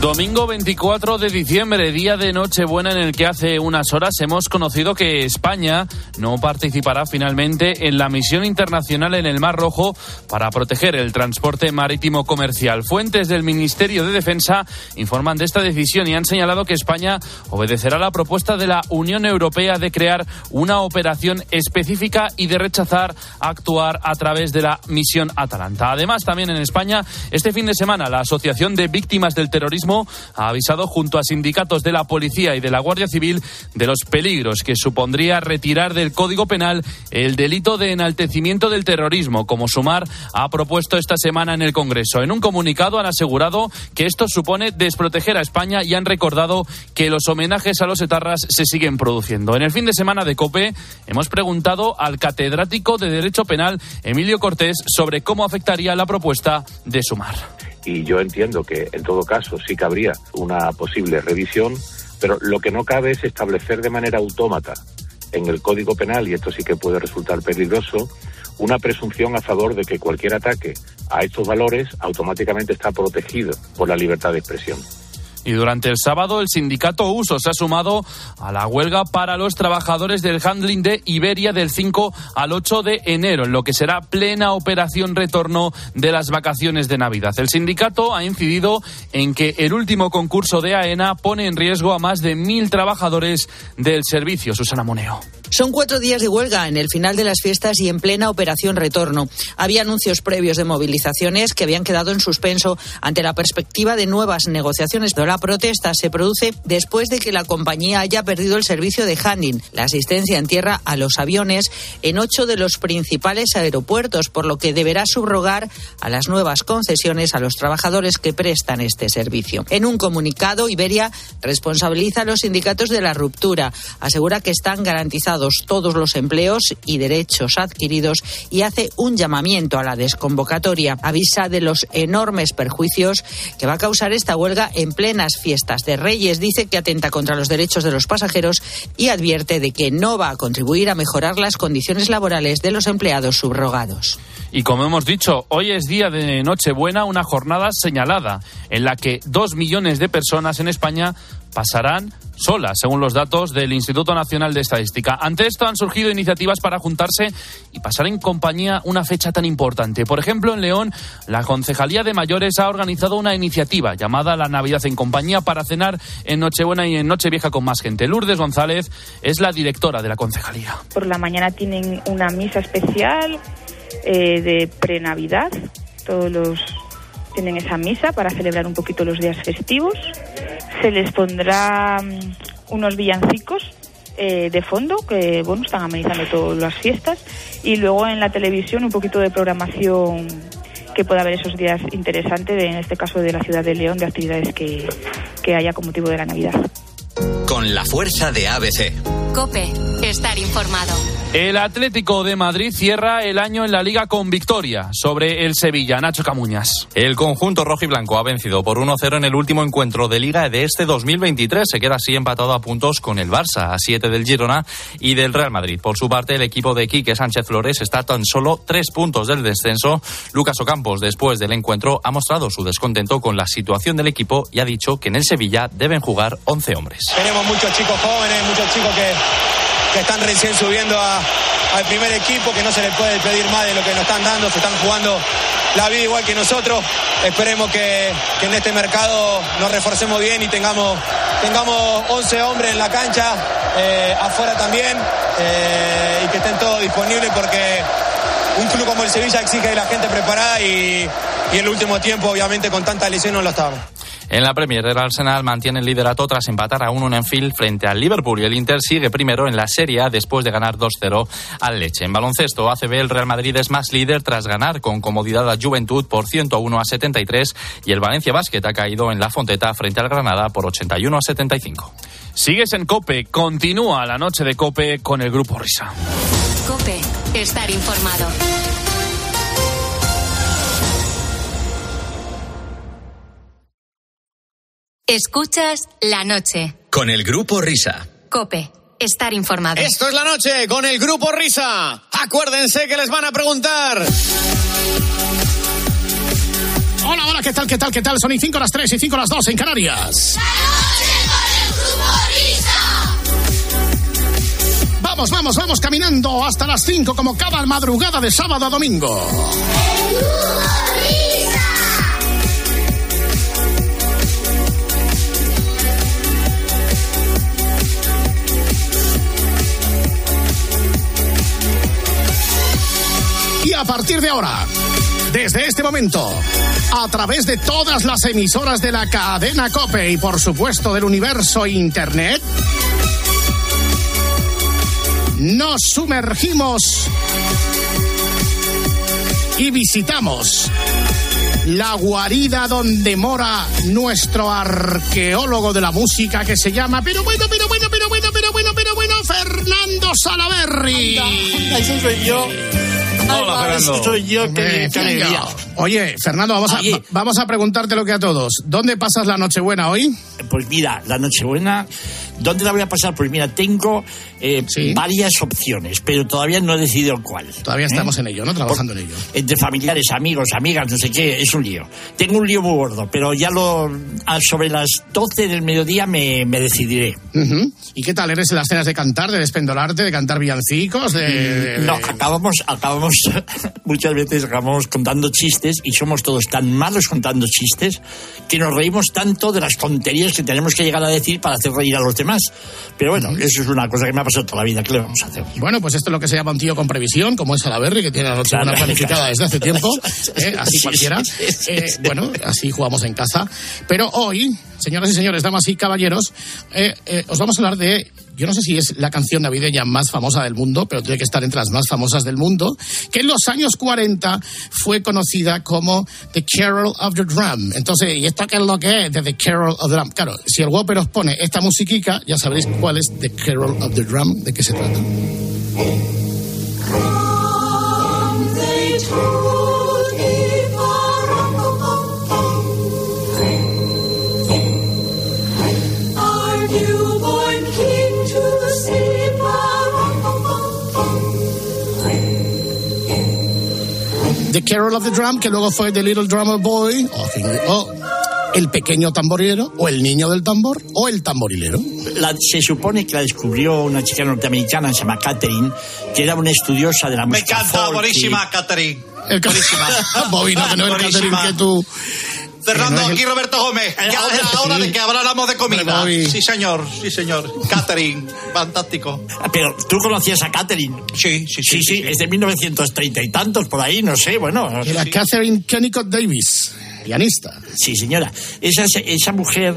Domingo 24 de diciembre, día de Nochebuena en el que hace unas horas hemos conocido que España no participará finalmente en la misión internacional en el Mar Rojo para proteger el transporte marítimo comercial. Fuentes del Ministerio de Defensa informan de esta decisión y han señalado que España obedecerá la propuesta de la Unión Europea de crear una operación específica y de rechazar actuar a través de la misión Atalanta. Además, también en España, este fin de semana, la Asociación de Víctimas del Terrorismo ha avisado junto a sindicatos de la policía y de la Guardia Civil de los peligros que supondría retirar del Código Penal el delito de enaltecimiento del terrorismo, como Sumar ha propuesto esta semana en el Congreso. En un comunicado han asegurado que esto supone desproteger a España y han recordado que los homenajes a los etarras se siguen produciendo. En el fin de semana de COPE hemos preguntado al catedrático de Derecho Penal, Emilio Cortés, sobre cómo afectaría la propuesta de Sumar y yo entiendo que en todo caso sí cabría una posible revisión, pero lo que no cabe es establecer de manera autómata en el Código Penal, y esto sí que puede resultar peligroso, una presunción a favor de que cualquier ataque a estos valores automáticamente está protegido por la libertad de expresión. Y durante el sábado el sindicato Uso se ha sumado a la huelga para los trabajadores del handling de Iberia del 5 al 8 de enero, en lo que será plena operación retorno de las vacaciones de Navidad. El sindicato ha incidido en que el último concurso de AENA pone en riesgo a más de mil trabajadores del servicio. Susana Moneo. Son cuatro días de huelga en el final de las fiestas y en plena operación retorno. Había anuncios previos de movilizaciones que habían quedado en suspenso ante la perspectiva de nuevas negociaciones, pero la protesta se produce después de que la compañía haya perdido el servicio de handling, la asistencia en tierra a los aviones, en ocho de los principales aeropuertos, por lo que deberá subrogar a las nuevas concesiones a los trabajadores que prestan este servicio. En un comunicado, Iberia responsabiliza a los sindicatos de la ruptura, asegura que están garantizados todos los empleos y derechos adquiridos y hace un llamamiento a la desconvocatoria. Avisa de los enormes perjuicios que va a causar esta huelga en plenas fiestas de Reyes. Dice que atenta contra los derechos de los pasajeros y advierte de que no va a contribuir a mejorar las condiciones laborales de los empleados subrogados. Y como hemos dicho, hoy es día de Nochebuena, una jornada señalada en la que dos millones de personas en España pasarán solas, según los datos del Instituto Nacional de Estadística. Ante esto han surgido iniciativas para juntarse y pasar en compañía una fecha tan importante. Por ejemplo, en León, la Concejalía de Mayores ha organizado una iniciativa llamada La Navidad en Compañía para cenar en Nochebuena y en Nochevieja con más gente. Lourdes González es la directora de la concejalía. Por la mañana tienen una misa especial eh, de pre-Navidad. Todos los tienen esa misa para celebrar un poquito los días festivos. Se les pondrá mm, unos villancicos eh, de fondo que bueno están amenizando todas las fiestas y luego en la televisión un poquito de programación que pueda haber esos días interesantes, en este caso de la ciudad de León, de actividades que, que haya con motivo de la Navidad. Con la fuerza de ABC. Cope, estar informado. El Atlético de Madrid cierra el año en la liga con victoria sobre el Sevilla. Nacho Camuñas. El conjunto rojo y blanco ha vencido por 1-0 en el último encuentro de liga de este 2023. Se queda así empatado a puntos con el Barça, a 7 del Girona y del Real Madrid. Por su parte, el equipo de Quique Sánchez Flores está tan solo tres puntos del descenso. Lucas Ocampos, después del encuentro, ha mostrado su descontento con la situación del equipo y ha dicho que en el Sevilla deben jugar 11 hombres. Tenemos muchos chicos jóvenes, muchos chicos que que están recién subiendo al primer equipo, que no se les puede pedir más de lo que nos están dando, se están jugando la vida igual que nosotros. Esperemos que, en este mercado nos reforcemos bien y tengamos, tengamos 11 hombres en la cancha, eh, afuera también, eh, y que estén todos disponibles porque un club como el Sevilla exige de la gente preparada y, y el último tiempo, obviamente, con tanta lesión no lo estamos. En la Premier, el Arsenal mantiene el liderato tras empatar a 1 en Enfield frente al Liverpool y el Inter sigue primero en la Serie A después de ganar 2-0 al Leche. En baloncesto, ACB, el Real Madrid es más líder tras ganar con comodidad a Juventud por 101 a 73 y el Valencia Basket ha caído en la Fonteta frente al Granada por 81 a 75. Sigues en Cope, continúa la noche de Cope con el Grupo Risa. Cope, estar informado. Escuchas la noche. Con el grupo Risa. Cope estar informado. Esto es la noche con el grupo Risa. Acuérdense que les van a preguntar. Hola, hola, ¿qué tal, qué tal, qué tal? Son y 5 las 3 y 5 las 2 en Canarias. Vamos, vamos, vamos caminando hasta las 5 como cada madrugada de sábado a domingo. Y a partir de ahora, desde este momento, a través de todas las emisoras de la cadena Cope y por supuesto del universo Internet, nos sumergimos y visitamos la guarida donde mora nuestro arqueólogo de la música que se llama, pero bueno, pero bueno, pero bueno, pero bueno, pero bueno, Fernando Salaverry. Ese soy yo. Hola, Ay, Fernando. ese soy yo, qué, alegría. Oye, Fernando, vamos a, Oye. vamos a preguntarte lo que a todos. ¿Dónde pasas la Nochebuena hoy? Pues mira, la Nochebuena, ¿dónde la voy a pasar? Pues mira, tengo eh, Sí. varias opciones, pero todavía no he decidido cuál. Todavía ¿Eh? estamos en ello, ¿no? Trabajando en ello. Entre familiares, amigos, amigas, no sé qué, es un lío. Tengo un lío muy gordo, pero ya lo a- sobre las 12 del mediodía me, me decidiré. Ujú. ¿Y qué tal? ¿Eres en las cenas de cantar, de despendolarte, de cantar villancicos? De, de- No, acabamos, acabamos, muchas veces acabamos contando chistes y somos todos tan malos contando chistes que nos reímos tanto de las tonterías que tenemos que llegar a decir para hacer reír a los demás. Pero bueno, eso es una cosa que me ha pasado toda la vida. ¿Qué le vamos a hacer? Bueno, pues esto es lo que se llama un tío con previsión, como es Salaberry, que tiene la Nochebuena Claro, planificada claro. desde hace tiempo. ¿eh? Así Sí, cualquiera. Eh, bueno, así jugamos en casa. Pero hoy, señoras y señores, damas y caballeros, eh, os vamos a hablar de, yo no sé si es la canción navideña más famosa del mundo, pero tiene que estar entre las más famosas del mundo, que en los años 40 fue conocida como The Carol of the Drum. Entonces, ¿y esto qué es lo que es? De The Carol of the Drum. Claro, si el Whopper os pone esta musiquica, ya sabréis cuál es The Carol of the Drum, de qué se trata. The Carol of the Drum, que luego fue The Little Drummer Boy, o, o El Pequeño Tamborilero, o El Niño del Tambor, o El Tamborilero. La- se supone que la descubrió una chica norteamericana, se llama Catherine, que era una estudiosa de la Me música. encanta, folk y- buenísima, Catherine. Buenísima. Bobby, no, que no es. Catherine que tú... Fernando, no el- aquí Roberto Gómez. Ya ahora es la hora sí. de que habláramos de comida. Sí, señor, sí, señor. Catherine, fantástico. Pero tú conocías a Catherine. Sí, sí, sí. Sí, sí, es de 1930 y tantos, por ahí, no sé, bueno. Era Catherine Kennicott Davis, pianista. Sí, señora. Esa, esa mujer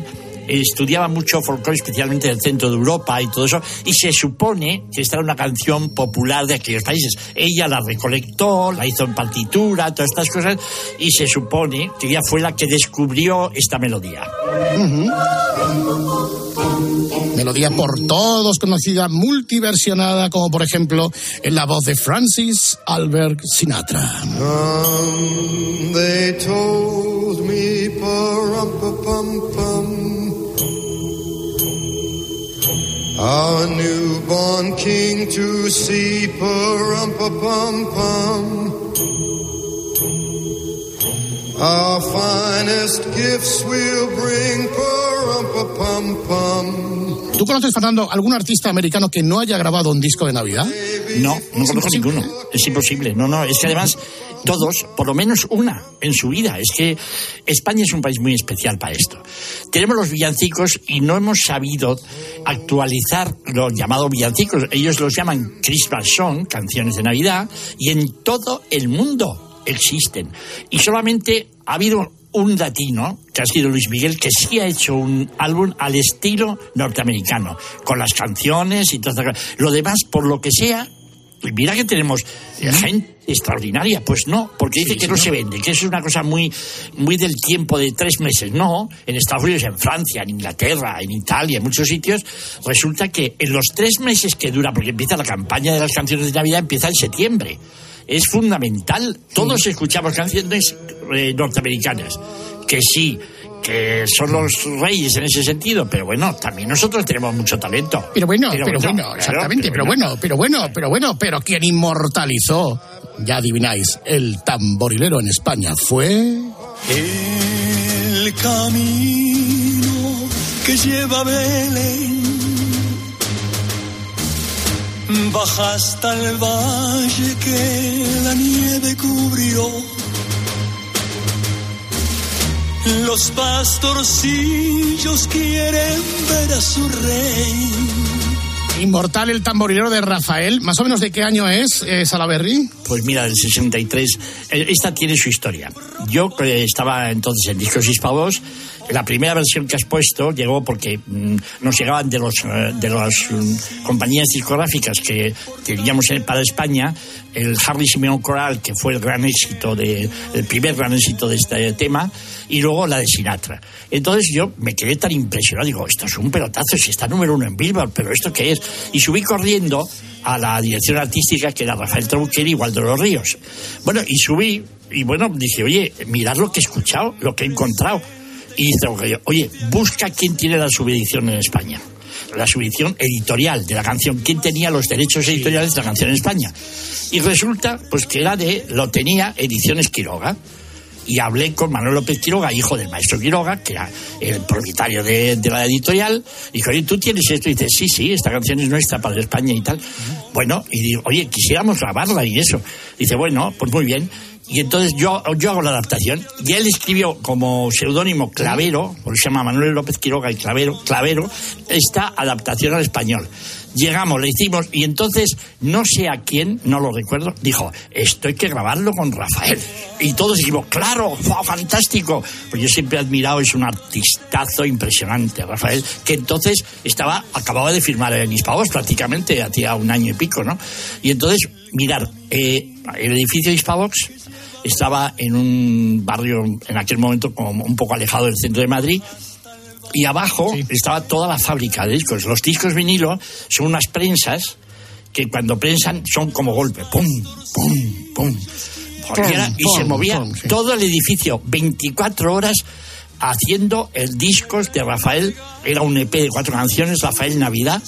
estudiaba mucho folclore, especialmente del centro de Europa y todo eso, y se supone que esta era una canción popular de aquellos países. Ella la recolectó, la hizo en partitura, todas estas cosas, y se supone que ella fue la que descubrió esta melodía. Melodía por todos conocida, multiversionada, como por ejemplo en la voz de Francis Albert Sinatra. Um, they told me, our newborn king to see, pa-rum-pa-pum-pum. Our finest gifts we'll bring, pa-rum-pa-pum-pum. ¿Tú conoces, Fernando, algún artista americano que no haya grabado un disco de Navidad? No, no conozco ninguno. Es imposible. No, no, es que además todos, por lo menos una en su vida. Es que España es un país muy especial para esto. Tenemos los villancicos y no hemos sabido actualizar los llamados villancicos. Ellos los llaman Christmas Song, canciones de Navidad, y en todo el mundo existen. Y solamente ha habido un latino, que ha sido Luis Miguel, que sí ha hecho un álbum al estilo norteamericano, con las canciones y todo. Lo demás, por lo que sea, mira que tenemos gente extraordinaria, pues no, porque dice Sí, que sí, no ¿no? se vende, que eso es una cosa muy, muy del tiempo de tres meses. No, en Estados Unidos, en Francia, en Inglaterra, en Italia, en muchos sitios, resulta que en los tres meses que dura, porque empieza la campaña de las canciones de Navidad, empieza en septiembre. Es fundamental. Todos escuchamos canciones eh, norteamericanas, que sí, que son los reyes en ese sentido, pero bueno, también nosotros tenemos mucho talento. Pero bueno, pero, bueno, exactamente, pero bueno, pero bueno, pero bueno, pero quien inmortalizó, ya adivináis, el tamborilero en España fue... El camino que lleva Belén baja hasta el valle que la nieve cubrió. Los pastorcillos quieren ver a su rey. Inmortal el tamborilero de Rafael. ¿Más o menos de qué año es, eh, Salaberry? Pues mira, del 63. Eh, Esta tiene su historia. Yo estaba entonces en Discos Hispavos. La primera versión que has puesto llegó porque mm, nos llegaban de los eh, de las mm, compañías discográficas que teníamos en- para España el Harry Simeon Coral, que fue el gran éxito de el primer gran éxito de este tema, y luego la de Sinatra. Entonces yo me quedé tan impresionado, digo, esto es un pelotazo, si está número uno en Billboard, pero ¿esto qué es? Y subí corriendo a la dirección artística que era Rafael Trabuqueri y Waldo Los Ríos. Bueno, y subí, y bueno, dije, oye, mirad lo que he escuchado, lo que he encontrado. Y dice, oye, busca quién tiene la subedición en España. La subedición editorial de la canción. ¿Quién tenía los derechos editoriales de la canción en España? Y resulta, pues que era de, lo tenía Ediciones Quiroga. Y hablé con Manuel López Quiroga, hijo del maestro Quiroga, que era el propietario de, la editorial. Y dijo, oye, ¿tú tienes esto? Y dice, sí, sí, esta canción es nuestra para España y tal. Bueno, y digo, oye, quisiéramos grabarla y eso. Dice, bueno, pues muy bien. Y entonces yo, yo hago la adaptación. Y él escribió como seudónimo Clavero, porque se llama Manuel López Quiroga y Clavero, Clavero, esta adaptación al español. Llegamos, le hicimos, y entonces no sé a quién, no lo recuerdo, dijo, esto hay que grabarlo con Rafael. Y todos dijimos, claro, ¡fua, fantástico. Pues yo siempre he admirado, es un artistazo impresionante, Rafael, que entonces estaba, acababa de firmar en Hispavos prácticamente, hacía un año y pico, ¿no? Y entonces, mirar, eh, el edificio de Hispavox estaba en un barrio en aquel momento como un poco alejado del centro de Madrid y abajo estaba toda la fábrica de discos. Los discos vinilo son unas prensas que cuando prensan son como golpe, pum, pum, pum. Y, se movía sí. todo el edificio 24 horas haciendo el discos de Rafael. Era un EP de cuatro canciones, Rafael Navidad.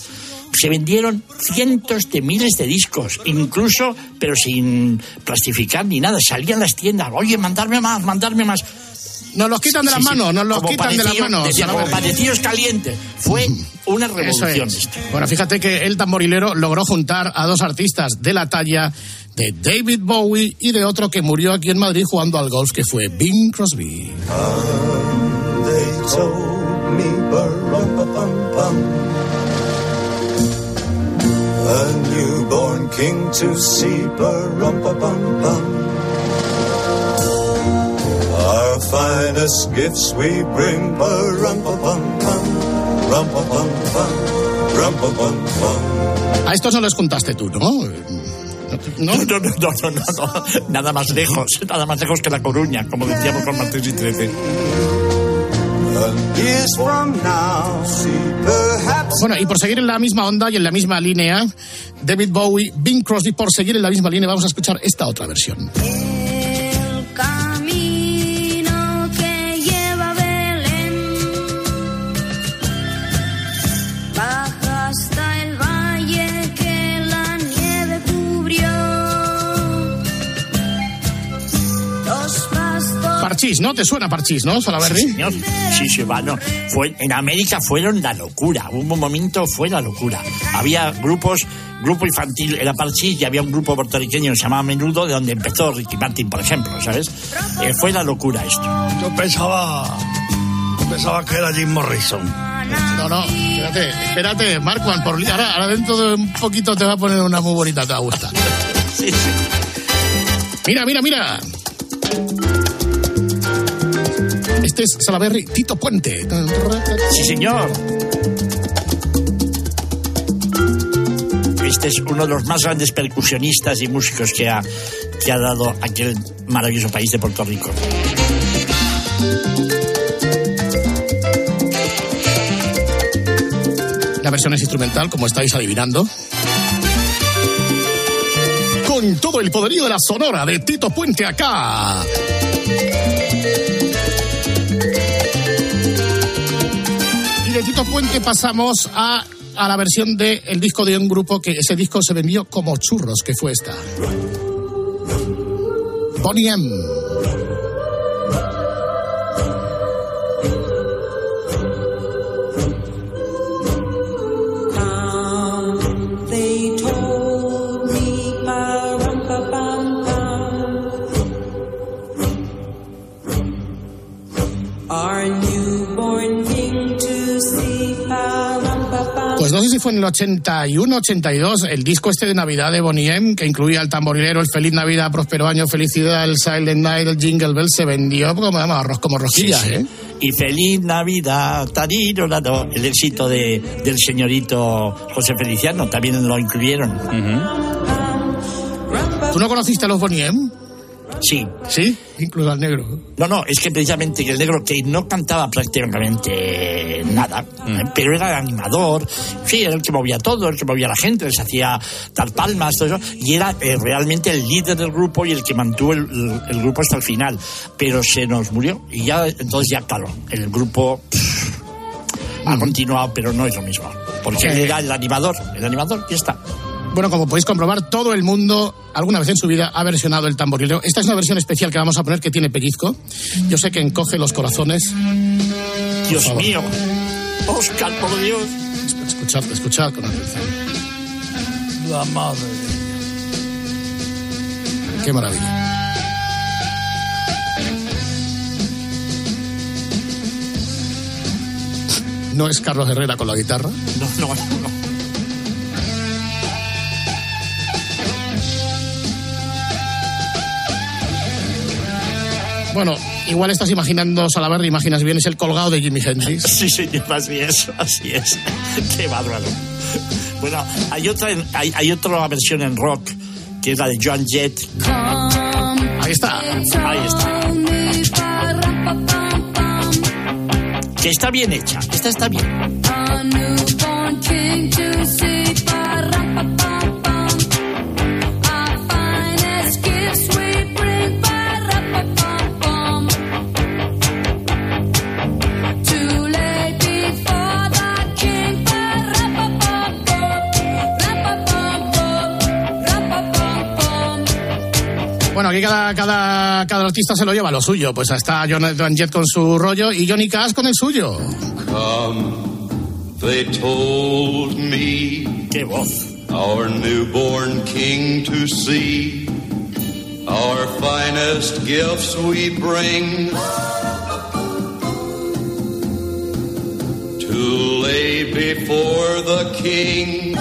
Se vendieron cientos de miles de discos, incluso, pero sin plastificar ni nada. Salían las tiendas, oye, mandarme más, mandarme más. Nos los quitan de las manos, nos los Como quitan de las manos. decía, como panecillos calientes. Fue una revolución. es. Bueno, fíjate que el tamborilero logró juntar a dos artistas de la talla de David Bowie y de otro que murió aquí en Madrid jugando al golf, que fue Bing Crosby. A newborn king to see. Our finest gifts we bring, ba-rum-pa-pum-pum. Rum-pa-pum-pum, rum-pa-pum-pum. A estos no les juntaste tú, ¿no? ¿No? No, no, no, no, no, no. Nada más lejos, nada más lejos que La Coruña, como decíamos con Martínez y Trece. Years from now, perhaps Bueno, y por seguir en la misma onda y en la misma línea, David Bowie, Bing Crosby, por seguir en la misma línea, vamos a escuchar esta otra versión. Parchís, ¿no? ¿Te suena Parchís, no, Salaberry? Señor, sí, sí, bueno, fue, en América fueron la locura, hubo un momento, fue la locura. Había grupos, grupo infantil era Parchís y había un grupo puertorriqueño que se llamaba Menudo, de donde empezó Ricky Martin, por ejemplo, ¿sabes? Eh, fue la locura esto. Yo pensaba. Yo pensaba que era Jim Morrison. No, no, espérate, espérate, Marquand, por ahora, ahora dentro de un poquito te va a poner una muy bonita, te va a gustar. Mira, mira, mira. Este es Salaberry, Tito Puente. Sí, señor. Este es uno de los más grandes percusionistas y músicos que ha, que ha dado aquel maravilloso país de Puerto Rico. La versión es instrumental, como estáis adivinando. Con todo el poderío de la sonora de Tito Puente acá. De Tito Puente pasamos a, a la versión del el disco de un grupo que ese disco se vendió como churros, que fue esta. Bonnie M. fue en el 81, 82, el disco este de Navidad de Bonnie M, que incluía el tamborilero, el Feliz Navidad, Próspero Año, Felicidad, el Silent Night, el Jingle Bell, se vendió como, arroz como rosquillas, Sí, sí. ¿eh? Y feliz Navidad, tariro, el éxito de, del señorito José Feliciano, también lo incluyeron. ¿Tú no conociste a los Bonnie M? Sí. ¿Sí? Incluso al negro. No, no, es que precisamente el negro que no cantaba prácticamente nada, eh, pero era el animador, sí, era el que movía todo, el que movía a la gente, les hacía dar palmas, todo eso, y era eh, realmente el líder del grupo y el que mantuvo el, el- el grupo hasta el final. Pero se nos murió y ya, entonces ya, claro, el grupo pff, ha continuado, pero no es lo mismo. Porque él era el animador, el animador, y está. Bueno, como podéis comprobar, todo el mundo alguna vez en su vida ha versionado el tamborilero. Esta es una versión especial que vamos a poner que tiene pellizco. Yo sé que encoge los corazones. Dios mío, Oscar, por Dios. Escuchad, escuchad con atención. La madre. Qué maravilla. No es Carlos Herrera con la guitarra. No, no, no. Bueno, igual estás imaginando Salaberry, imaginas bien, es el colgado de Jimi Hendrix. Sí, señor, así es, así es. Qué bárbaro. Bueno, hay otra, hay, hay otra versión en rock, que es la de Joan Jett. Ahí está. Ahí está. Que está bien hecha, esta está bien. Bueno, aquí cada, cada, cada artista se lo lleva lo suyo. Pues está Jonathan Jett con su rollo y Johnny Cash con el suyo. Come, they told me. Qué voz. Our newborn king to see. Our finest gifts we bring. To lay before the king.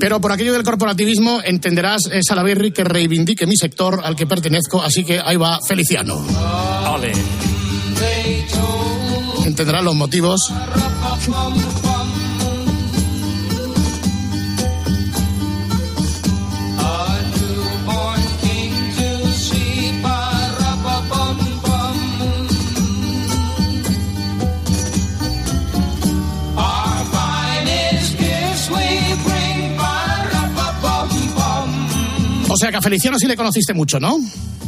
Pero por aquello del corporativismo entenderás, eh, Salaberry, que reivindique mi sector al que pertenezco, así que ahí va Feliciano. Ole. Entenderás los motivos. Sea que a Feliciano sí le conociste mucho, ¿no?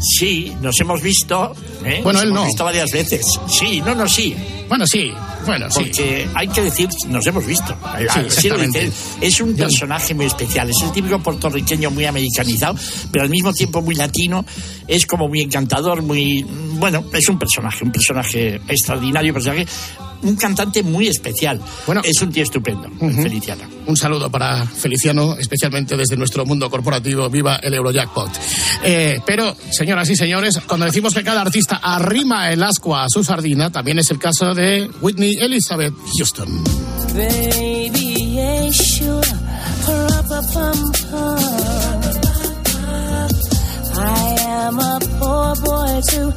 Sí, nos hemos visto. ¿eh? Bueno, Nos él hemos no. visto varias veces. Sí, no, no, sí. Bueno, sí. Bueno, sí. Porque hay que decir, nos hemos visto. Sí, exactamente. Es un personaje muy especial. Es el típico puertorriqueño muy americanizado, pero al mismo tiempo muy latino. Es como muy encantador, muy. Bueno, es un personaje, un personaje extraordinario, personaje. Un cantante muy especial. Bueno, es un tío estupendo, Ujú. Feliciano. Un saludo para Feliciano, especialmente desde nuestro mundo corporativo. Viva el Eurojackpot. Eh, pero, señoras y señores, cuando decimos que cada artista arrima el ascua a su sardina, también es el caso de Whitney Elizabeth Houston. Baby, sure. I am a poor boy too.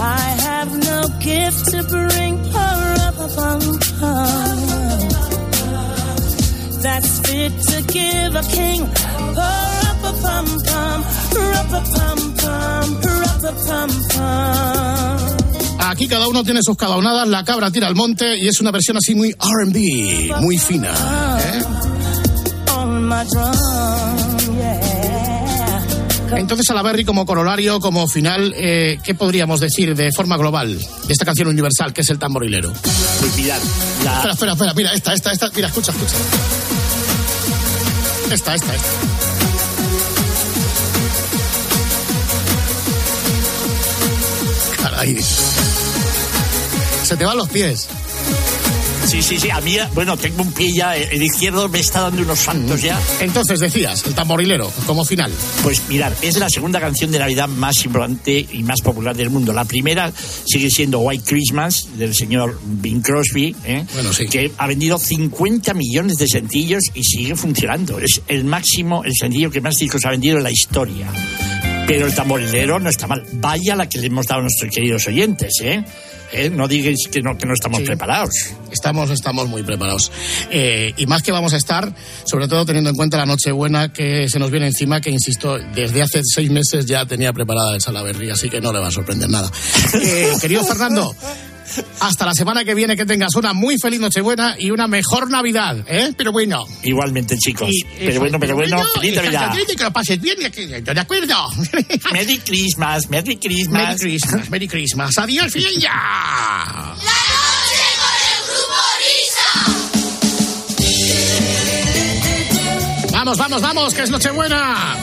I have no gift to bring. Ra-pa-pum-pum. That's fit to give a king. Ra-pa-pum-pum. Ra-pa-pum-pum. Ra-pa-pum-pum. Aquí cada uno tiene sus cadaunadas, la cabra tira al monte y es una versión así muy RB, muy fina. ¿eh? Entonces, Salaberry, como corolario, como final, eh, ¿qué podríamos decir de forma global de esta canción universal que es el tamborilero? Pues mirad, la... Espera, espera, espera, mira, esta, esta, esta, mira, escucha, escucha. Esta, esta, esta. Caray. Se te van los pies. Sí, sí, sí. A mí, bueno, tengo un pie ya, el izquierdo me está dando unos saltos ya. Entonces decías, el tamborilero, como final. Pues mirar, es la segunda canción de Navidad más importante y más popular del mundo. La primera sigue siendo White Christmas, del señor Bing Crosby, ¿eh? Bueno, sí. que ha vendido 50 millones de sencillos y sigue funcionando. Es el máximo, el sencillo que más discos ha vendido en la historia. Pero el tamborilero no está mal. Vaya la que le hemos dado a nuestros queridos oyentes, ¿eh? ¿Eh? No digáis que no, que no estamos Sí. preparados. Estamos, estamos muy preparados. Eh, y más que vamos a estar, sobre todo teniendo en cuenta la Nochebuena que se nos viene encima, que insisto, desde hace seis meses ya tenía preparada el Salaberry, así que no le va a sorprender nada. Eh, querido Fernando, hasta la semana que viene que tengas una muy feliz Nochebuena y una mejor Navidad, ¿eh? Pero bueno. Igualmente, chicos. Y- pero bueno, pero bueno, feliz y Navidad. que lo pases bien, ¿de acuerdo? Merry Christmas, Merry Christmas. Merry Christmas, Merry Christmas. Adiós, ya. Vamos, vamos, vamos, que es Nochebuena.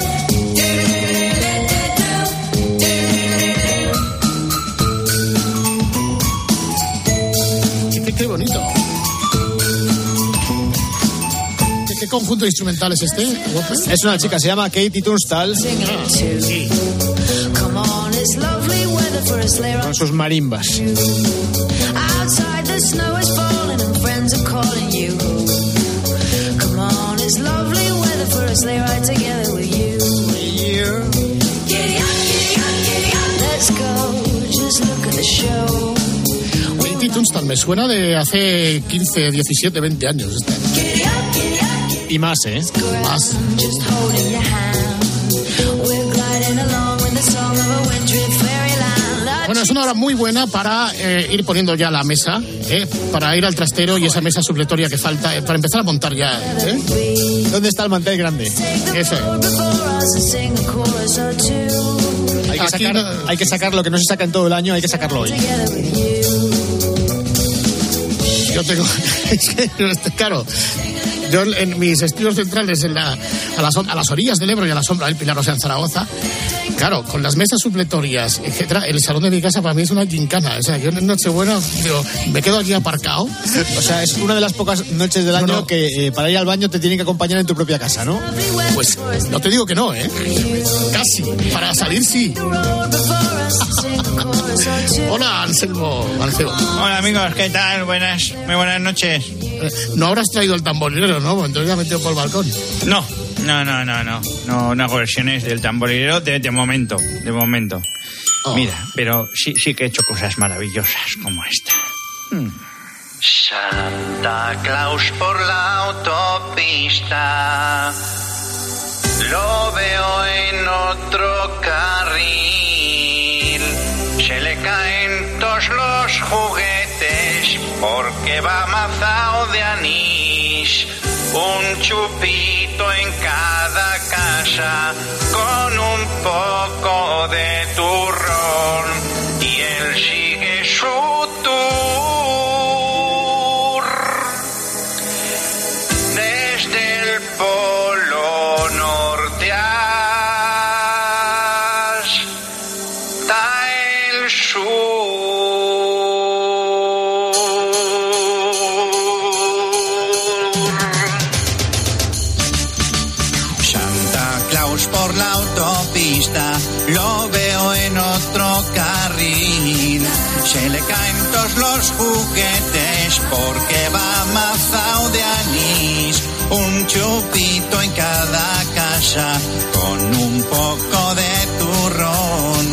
Qué, bonito. ¿Qué, qué conjunto instrumental es este? López? Es una chica, se llama Katie Tunstall, Sí. Con sus marimbas. Tunstall, me suena de hace 15, 17, 20 años. esta. Up, Y más, ¿eh? Más. just holding your hand. We're gliding along with the song of a wintry fairyland. La Bueno, es una hora muy buena para eh, ir poniendo ya la mesa, ¿eh? para ir al trastero y esa mesa supletoria que falta, eh, para empezar a montar ya. ¿eh? ¿Dónde está el mantel grande? Eso. Hay que, sacar, hay que sacar lo que no se saca en todo el año, hay que sacarlo hoy. Yo tengo, es que, yo en mis estudios centrales, en la, a, las, a las orillas del Ebro y a la sombra del Pilar, o sea, en Zaragoza, claro, con las mesas supletorias, etcétera, el salón de mi casa para mí es una gincana. O sea, yo en Nochebuena digo, me quedo aquí aparcado. O sea, es una de las pocas noches del año no. que eh, para ir al baño te tienen que acompañar en tu propia casa, ¿no? Pues no te digo que no, ¿eh? Casi. Para salir sí. Hola, Anselmo. Anselmo. Hola amigos, ¿qué tal? Buenas, muy buenas noches. No habrás traído el tamborilero, ¿no? Entonces ya metido por el balcón. No, no, no, no, no, no, no hago versiones del tamborilero de, de momento, de momento. Oh. Mira, pero sí, sí que he hecho cosas maravillosas como esta. Hmm. Santa Claus por la autopista. Lo veo en otro carril. Se le caen todos los juguetes porque va mazao de anís. Un chupito en cada casa con un poco de turrón. Y él los juguetes porque va mazao de anís. Un chupito en cada casa con un poco de turrón.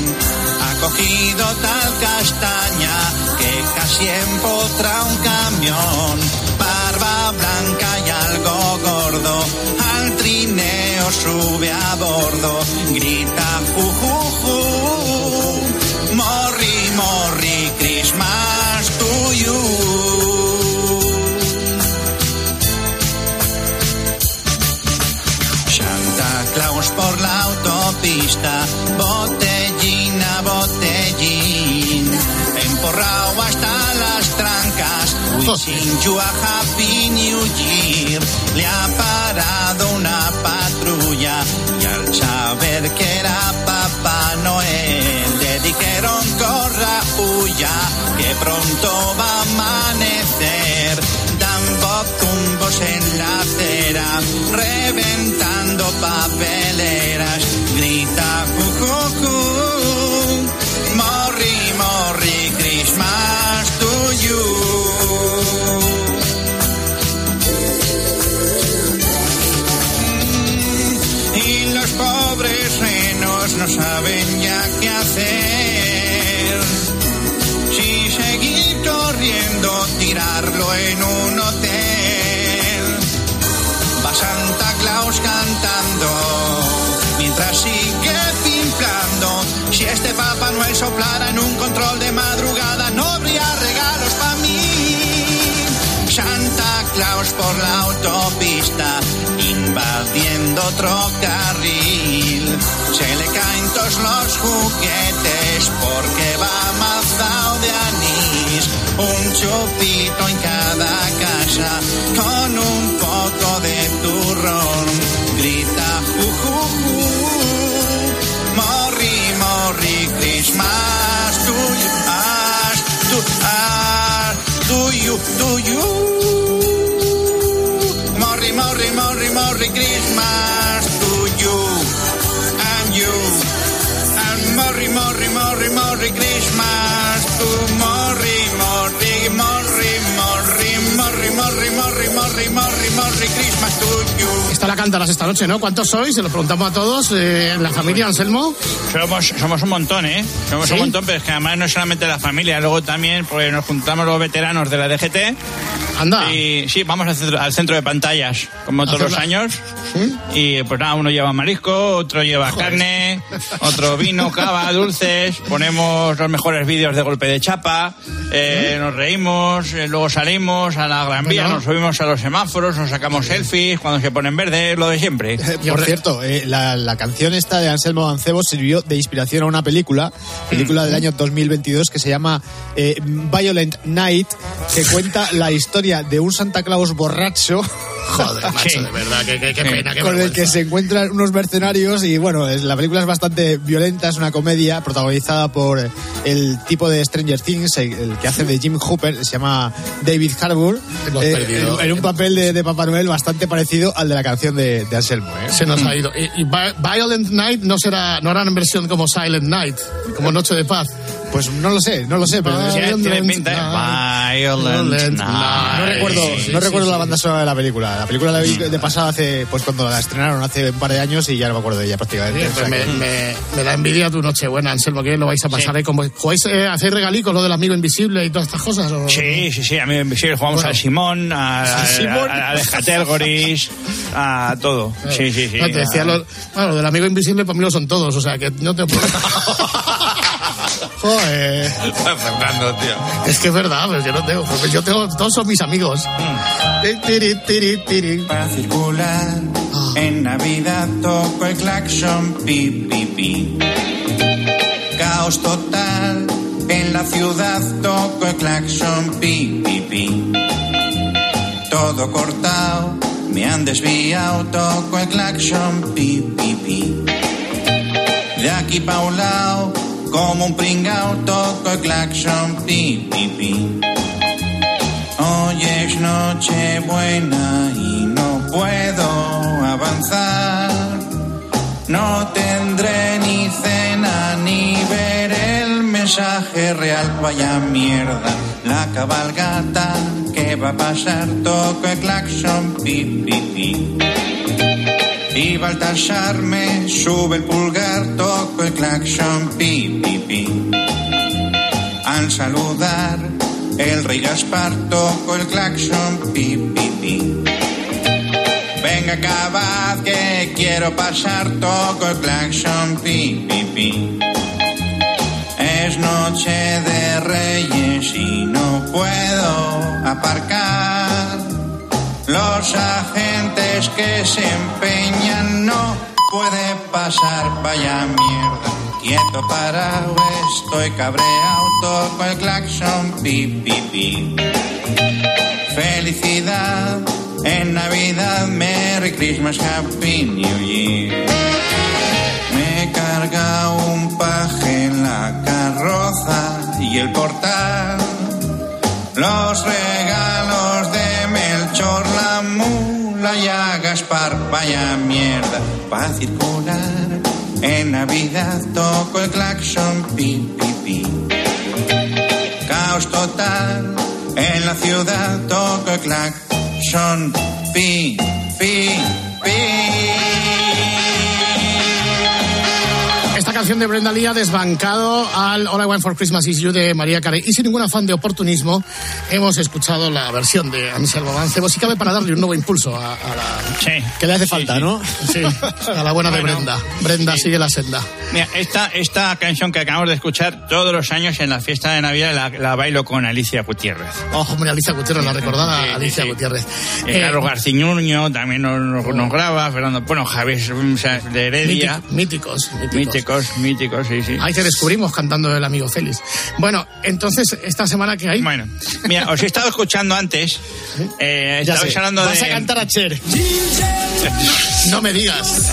Ha cogido tal castaña que casi empotra un camión. Barba blanca y algo gordo, al trineo sube a bordo, grita ju ju ju, morri morri por la autopista. Botellín a botellín, emporrao hasta las trancas, wishing you a happy new year, le ha parado una patrulla. Y al saber que era Papá Noel le dijeron corra huya, que pronto va a amanecer, tumbos en la acera, reventando papeleras, grita ju, ju, ju, Morri, Morri, Christmas to you. Mm, Y los pobres renos no saben ya qué hacer. Si seguir corriendo, tirarlo en un hotel. Santa Claus cantando, mientras sigue pimplando. Si este Papá Noel soplara en un control de madrugada, no habría regalos para mí. Santa Claus por la autopista, invadiendo otro carril. Se le caen todos los juguetes porque va mazao de anís. Un chupito en you, to you. Morri, morri, morri, morri, Christmas to you. And you. And morri, morri, morri, morri, Christmas to morri, morri, morri, morri, morri, morri, morri, morri, morri, morri, Christmas to you. Esta la cantarás esta noche, ¿no? ¿Cuántos sois? Se lo preguntamos a todos. Eh, ¿La familia Anselmo? Somos, somos un montón, ¿eh? Somos ¿Sí? un montón, pero es que además no es solamente la familia, luego también pues, nos juntamos los veteranos de la DGT. Anda. Y sí, vamos al centro, al centro de pantallas, como todos los años. Y pues nada, uno lleva marisco, otro lleva carne, otro vino, cava, dulces. Ponemos los mejores vídeos de golpe de chapa, eh, nos reímos, eh, luego salimos a la Gran Vía, Bueno. nos subimos a los semáforos, nos sacamos selfies cuando se ponen verde, lo de siempre. Por cierto, eh, la, la canción esta de Anselmo Mancebo sirvió de inspiración a una película, película del año 2022 que se llama eh, Violent Night, que cuenta la historia de un Santa Claus borracho. Joder, macho, de verdad, qué, qué- qué pena, qué con el vergüenza. que se encuentran unos mercenarios y bueno, es- la película es bastante violenta, es una comedia protagonizada por el tipo de Stranger Things, el, el que hace de Jim Hooper, se llama David Harbour, eh, perdido. en, en un papel de, de Papá Noel bastante parecido al de la canción de, de Anselmo. ¿eh? Se nos ha ido. Y, y Vi- Violent Night no será, no harán en versión como Silent Night, como Noche de Paz. Pues no lo sé, no lo sé, pero tiene pinta. Violent. No recuerdo, no sí, recuerdo sí. la banda sonora de la película. La película la vi de pasada hace, pues cuando la estrenaron hace un par de años y ya no me acuerdo de ella prácticamente. Bien, O sea pues me, que- me- me da envidia tu Nochebuena, Anselmo, que lo vais a pasar ahí como... ¿Jugáis, eh, hacéis regalicos, lo del amigo invisible y todas estas cosas? o- Sí, sí, sí, a mí invisible jugamos Bueno. al Simón, a, a, ¿Al Simón? a, a las categories, a todo. Sí, sí, sí. No, te decía a- lo, bueno, lo del amigo invisible para mí lo son todos, o sea que no te Joder. Fernando, tío. Es que es verdad, pero yo no tengo, porque yo tengo, todos son mis amigos. Tiri, tiri, tiri. Para circular en Navidad toco el claxon pi pi pi. Caos total en la ciudad toco el claxon pi pi pi. Todo cortado, me han desviado toco el claxon pi pi pi. De aquí pa' un lado, como un pringao toco el claxon pi pi. Hoy es noche buena y no puedo avanzar. No tendré ni cena ni ver el mensaje real. Vaya mierda, la cabalgata que va a pasar. Toco el claxon pi. Y Baltasar me sube el pulgar, toco el claxon pi pi pi. Al saludar, el rey Gaspar tocó el claxon pi pi pi. Venga, cabaz, que quiero pasar, toco el claxon pi pi pi. Es noche de reyes y no puedo aparcar. Los agentes que se empeñan no puede pasar, vaya mierda. Quieto parado, estoy cabreado, toco el claxon, pi, pi, pi. Felicidad en Navidad, Merry Christmas, Happy New Year. Me carga un paje en la carroza y el portal. Los regalos mula y a Gaspar, vaya mierda, pa' circular. En Navidad toco el claxon, pi, pi, pi. Caos total, en la ciudad toco el claxon, pi, pi, Esta canción de Brenda Lee ha desbancado al All I Want for Christmas Is You de María Carey. Y sin ningún afán de oportunismo, hemos escuchado la versión de Anselmo Mancebo. Si cabe para darle un nuevo impulso a, a la. Que le hace falta, ¿no? Sí, a la buena de Bueno, Brenda. Brenda sigue la senda. Mira, esta, esta canción que acabamos de escuchar todos los años en la fiesta de Navidad la, la bailo con Alicia Gutiérrez. Oh, hombre, Alicia Gutiérrez, la recordada Sí, sí, Alicia sí. Gutiérrez. Eh, Carlos Garciñuño también nos, nos- nos graba, Fernando, bueno, Javier o sea, de Heredia. míticos, míticos. Míticos, míticos, sí, sí. Ahí te descubrimos cantando el amigo Félix. Bueno, entonces, esta semana que hay. Bueno, mira, os he estado escuchando antes. Eh, Ya sé. hablando Vas de. a cantar a Cher. No me digas.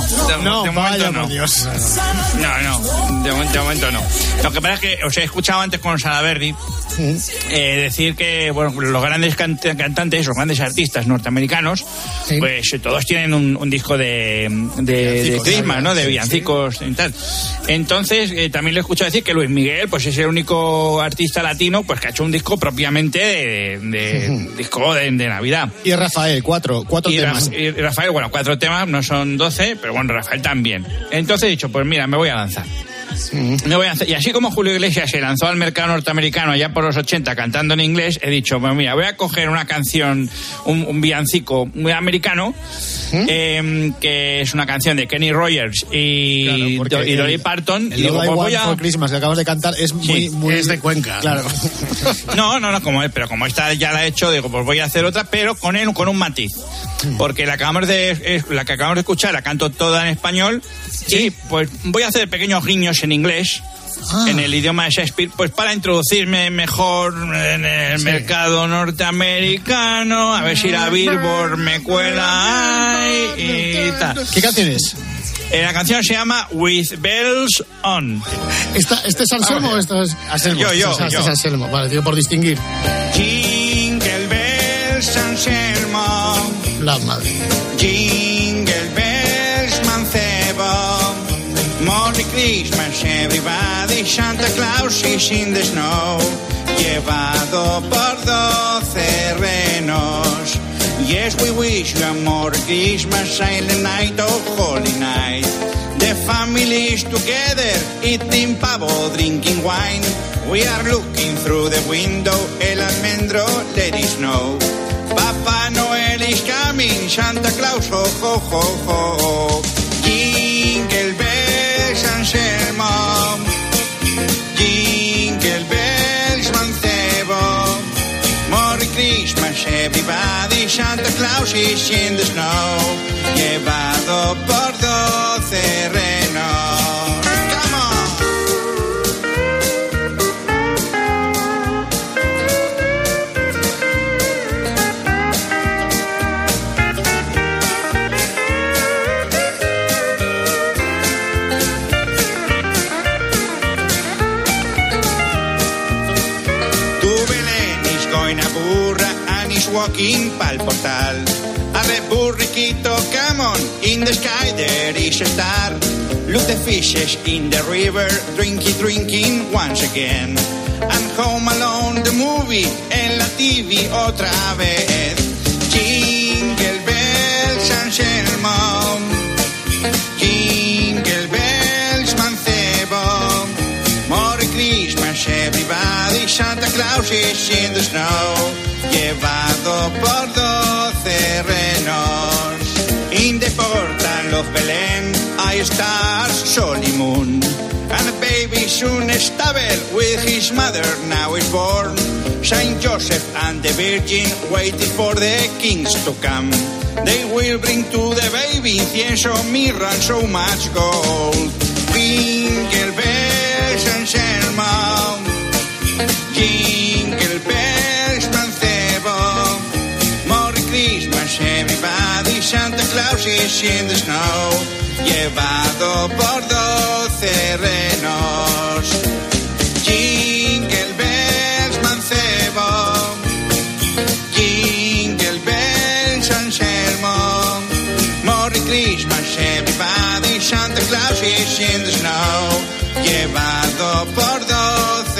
No, de, No, de momento no. Dios. No, no, de, mo- de momento no. Lo que pasa es que os he escuchado antes con Salaberry eh, decir que bueno, los grandes cant- cantantes, los grandes artistas norteamericanos, pues eh, todos tienen un, un disco de, de, Christmas, ¿no? De sí, villancicos y tal. Entonces, eh, también le he escuchado decir que Luis Miguel, pues es el único artista latino pues que ha hecho un disco propiamente de, de- disco de, Navidad. Y Rafael, cuatro, cuatro Y, temas. Y Rafael, bueno, cuatro temas, no son doce, pero bueno, Rafael también. Entonces he dicho, pues mira, me voy a lanzar. Me voy a lanzar. Y así como Julio Iglesias se lanzó al mercado norteamericano allá por los 80 cantando en inglés, he dicho, pues mira, voy a coger una canción, un, un villancico muy americano, eh, que es una canción de Kenny Rogers y, porque y Dolly el- Parton. El y digo, pues voy a... for Christmas que acabas de cantar es muy, muy... Es de Cuenca. Claro. No, no, no, como es, pero como esta ya la he hecho, digo, pues voy a hacer otra, pero con él, con un matiz. Porque la acabamos de, es- la que acabamos de escuchar la canto toda en español y pues voy a hacer pequeños guiños en inglés. Ah. En el idioma de Shakespeare, pues para introducirme mejor en el mercado norteamericano, a ver si la Billboard me cuela ahí y tal. ¿Qué canción es? Eh, la canción se llama With Bells On. ¿Esta, ¿Este es Anselmo o esto es Anselmo. Yo, yo, Este es- este yo. es Anselmo, vale, digo por distinguir. Jingle Jingle bells, mancebo. Merry Christmas, everybody. Santa Claus is in the snow. Llevado por doce renos. Yes, we wish you a Merry Christmas, silent night, oh holy night. The family is together, eating pavo, drinking wine. We are looking through the window, el almendro, let it snow. Papa Noel is coming, Santa Claus, ho, ho, ho, ho. Jingle bells, Anselmo. Jingle bells, Mancebo. Merry Christmas, everybody. Santa Claus is in the snow. Llevado por doce renos. Fishes in the river, drinking, drinking once again. And home alone the movie, en la TV otra vez. Jingle bells, Anselmo. Jingle bells, Mancebo. Merry Christmas, everybody. Santa Claus is in the snow. Llevado por doce renos. In the portal of Belén, I stars, sol moon. And a baby soon stable with his mother now is born. Saint Joseph and the Virgin waiting for the kings to come. They will bring to the baby incienso, mirra, and so much gold. Jingle bells and Selma. Jingle Is in the snow. Llevado por doce renos. Jingle bells, mancebo. Jingle bells, Anselmo. Merry Christmas, everybody. Santa Claus is in the snow. Llevado por doce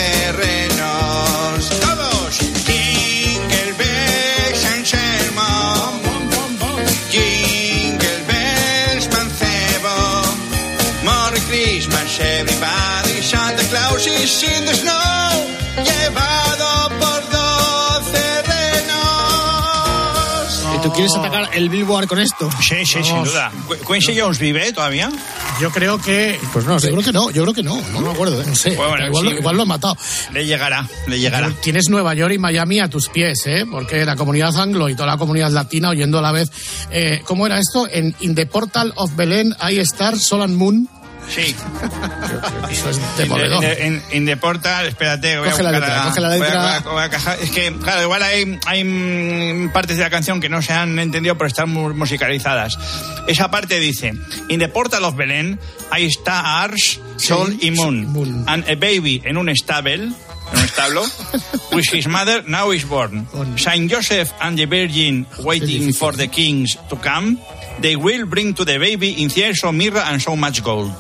quieres atacar el Billboard con esto? Sí, sí, sin Vamos. duda. Qu- ¿Quincy Jones vive todavía? Yo creo que. Pues no sé. Yo creo que no, yo creo que no. No, me acuerdo, ¿eh? No sé. Pues bueno, igual, sí. lo- igual lo han matado. Le llegará, le llegará. Pero Tienes Nueva York y Miami a tus pies, ¿eh? Porque la comunidad anglo y toda la comunidad latina oyendo a la vez. Eh, ¿Cómo era esto? En In the Portal of Belén, hay Star, Sol and Moon. Sí. Eso es demoledor. en, Portal, espérate, voy Coge a la letra, a- coge la voy letra. voy a- voy a cajar- Es que, claro, igual hay, hay partes de la canción que no se han entendido están mu- musicalizadas. Esa parte dice, In the Portal of Belén, hay stars, sol y moon, and a baby en un stable, en un establo, with his mother now is born. Saint Joseph and the Virgin waiting for the kings to come. They will bring to the baby incienso, mirra and so much gold.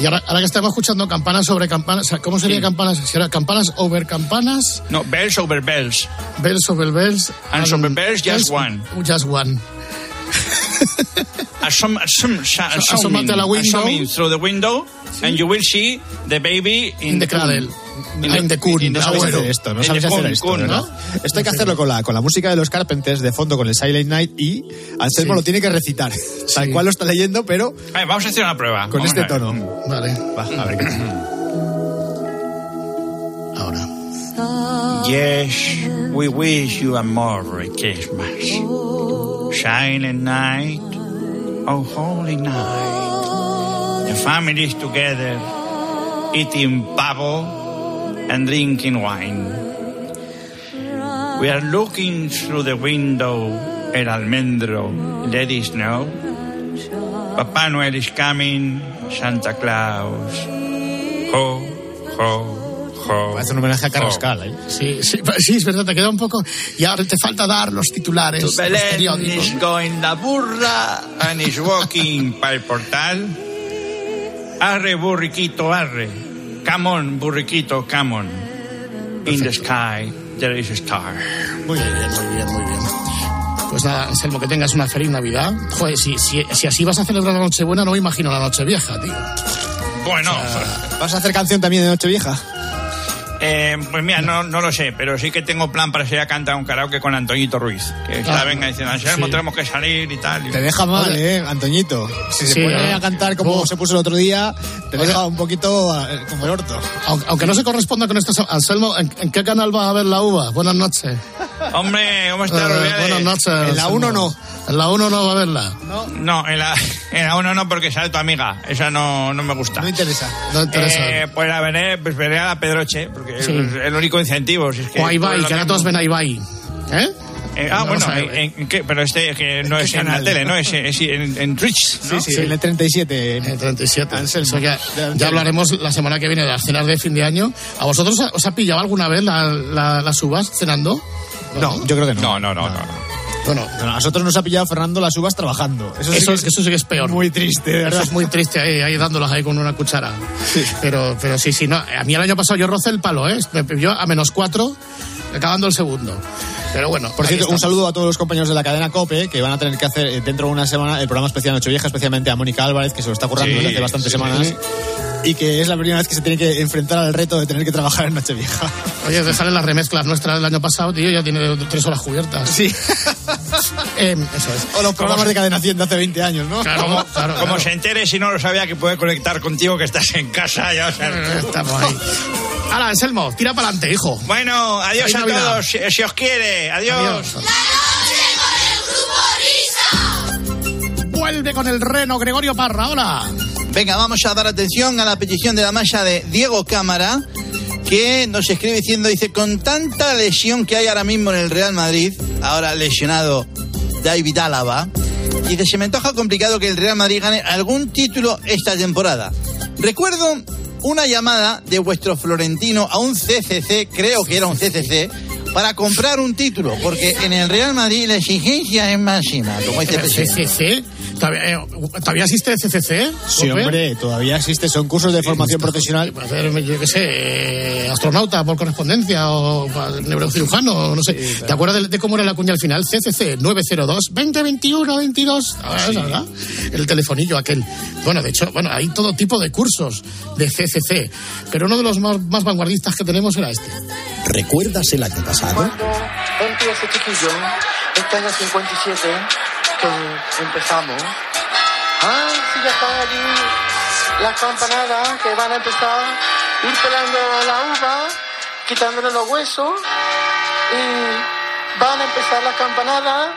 Y ahora, ahora que estamos escuchando campanas sobre campanas, ¿cómo sería Sí. campanas? ¿Sería campanas over campanas? No, bells over bells. Bells over bells. And sobre bells, just one. Just one. Assom, assom, assom, Asómate a la window. through the window, and you will see the baby in, In the cradle. The coon. No sabéis bueno. hacer esto, no sabéis hacer Kun, esto, Kun. ¿no? Esto hay que hacerlo con la, con la música de los Carpenters de fondo, con el Silent Night y Anselmo Sí. lo tiene que recitar, tal cual lo está leyendo, pero A ver, vamos a hacer una prueba. con Vamos este tono. Vale. Va, a ver qué tal. Ahora. Yes, we wish you a Merry Christmas. Silent night, oh holy night. The families together, eating pavo and drinking wine. We are looking through the window El Almendro, let it snow. Papá Noel is coming, Santa Claus. Ho, ho, ho. Parece un homenaje a. Carrascal, ¿eh? Sí, sí, sí, es verdad, te queda un poco. Y ahora te falta dar los titulares. To los Belén is going la burra and is walking by el portal. Arre, burriquito, arre. Come on, burriquito, come on. In the sky there is a star. Muy bien, muy bien, muy bien. Pues nada, Anselmo, que tengas una feliz Navidad. Joder, si, si, si así vas a celebrar la Nochebuena, no me imagino la Nochevieja, tío. Bueno, ¿Vas a hacer canción también de Nochevieja? Eh, pues mira, no, no lo sé, pero sí que tengo plan para salir a cantar un karaoke con Antoñito Ruiz. Que está, Ah, venga diciendo, Anselmo, sí. tenemos que salir y tal. Te deja mal, ¿eh, Antoñito? Si se Sí, pone ¿eh? a cantar como se puso el otro día, te Oye. deja un poquito eh, como el orto. Aunque, aunque no se corresponda con esto, Anselmo, ¿en, en qué canal vas a ver la uva? Buenas noches. Hombre, ¿cómo Eh, está Rubiales? buenas noches. En la Anselmo. uno no. En la 1 no va a verla. No, en la, en la uno no, porque sale tu amiga. Esa no, no me gusta. No interesa. No interesa. Eh, pues la veré, pues veré a la Pedroche, porque Sí. es el único incentivo. Si es que O a Ibai, que ahora todos ven a Ibai. ¿Eh? Eh, ah, bueno. ¿en, en qué? pero este que no es en la tele, ¿no? Es, es en, en Twitch, ¿no? Sí, sí, en el 37. En el 37. Anselmo. Eso ya, De- ya hablaremos la semana que viene de las cenas de fin de año. ¿A vosotros os ha pillado alguna vez la- la- las uvas cenando? No, yo creo que no. No, no, no, no. Bueno, No, A nosotros nos ha pillado Fernando las uvas trabajando. Eso, eso, sí, eso sí que es peor. muy triste, de Eso verdad. es muy triste ahí, ahí dándolas ahí con una cuchara. Pero, pero sí, sí, no. A mí el año pasado yo rocé el palo, ¿eh? Me pilló a menos cuatro, acabando el segundo. Pero bueno, Por cierto, un saludo a todos los compañeros de la cadena COPE que van a tener que hacer eh, dentro de una semana el programa especial Nochevieja, especialmente a Mónica Álvarez, que se lo está currando Sí, desde hace bastantes sí, semanas. sí. Y que es la primera vez que se tiene que enfrentar al reto de tener que trabajar en Nochevieja. Oye, salen las remezclas nuestras del año pasado, tío, ya tiene tres horas cubiertas. Sí. Eh, eso es. O los programas de cadena 100 de hace 20 años, ¿no? Claro, Como, claro, como claro. se entere, si no lo sabía, que puede conectar contigo, que estás en casa. Ya, o sea. Eh, Estamos ahí. Hala, Anselmo, tira para adelante, hijo. Bueno, adiós Feliz a Navidad. todos, si, si os quiere. adiós. Adiós. La noche con el grupo Risa. vuelve con el reno Gregorio Parra. Hola. Venga, vamos a dar atención a la petición de la malla de Diego Cámara, que nos escribe diciendo, dice, con tanta lesión que hay ahora mismo en el Real Madrid, ahora lesionado David Álava, dice, se me antoja complicado que el Real Madrid gane algún título esta temporada. Recuerdo una llamada de vuestro Florentino a un CCC, creo que era un CCC, para comprar un título, porque en el Real Madrid la exigencia es máxima, como dice el presidente. ¿Todavía, eh, ¿Todavía existe CCC? Sí, Jope? hombre, todavía existe. Son cursos de formación profesional. A ver, yo qué sé, eh, astronauta por correspondencia o neurocirujano, no sé. ¿Te acuerdas de, de cómo era la cuña al final? CCC 902 2021 22. Ah, esa, ¿verdad? El telefonillo aquel. Bueno, de hecho, bueno, hay todo tipo de cursos de CCC, pero uno de los más, más vanguardistas que tenemos era este. ¿Recuerdas el año pasado? Cuando empieza chiquillo, este año 57, empezamos. Ah, sí, ya están allí las campanadas que van a empezar a ir pelando la uva, quitándole los huesos y van a empezar las campanadas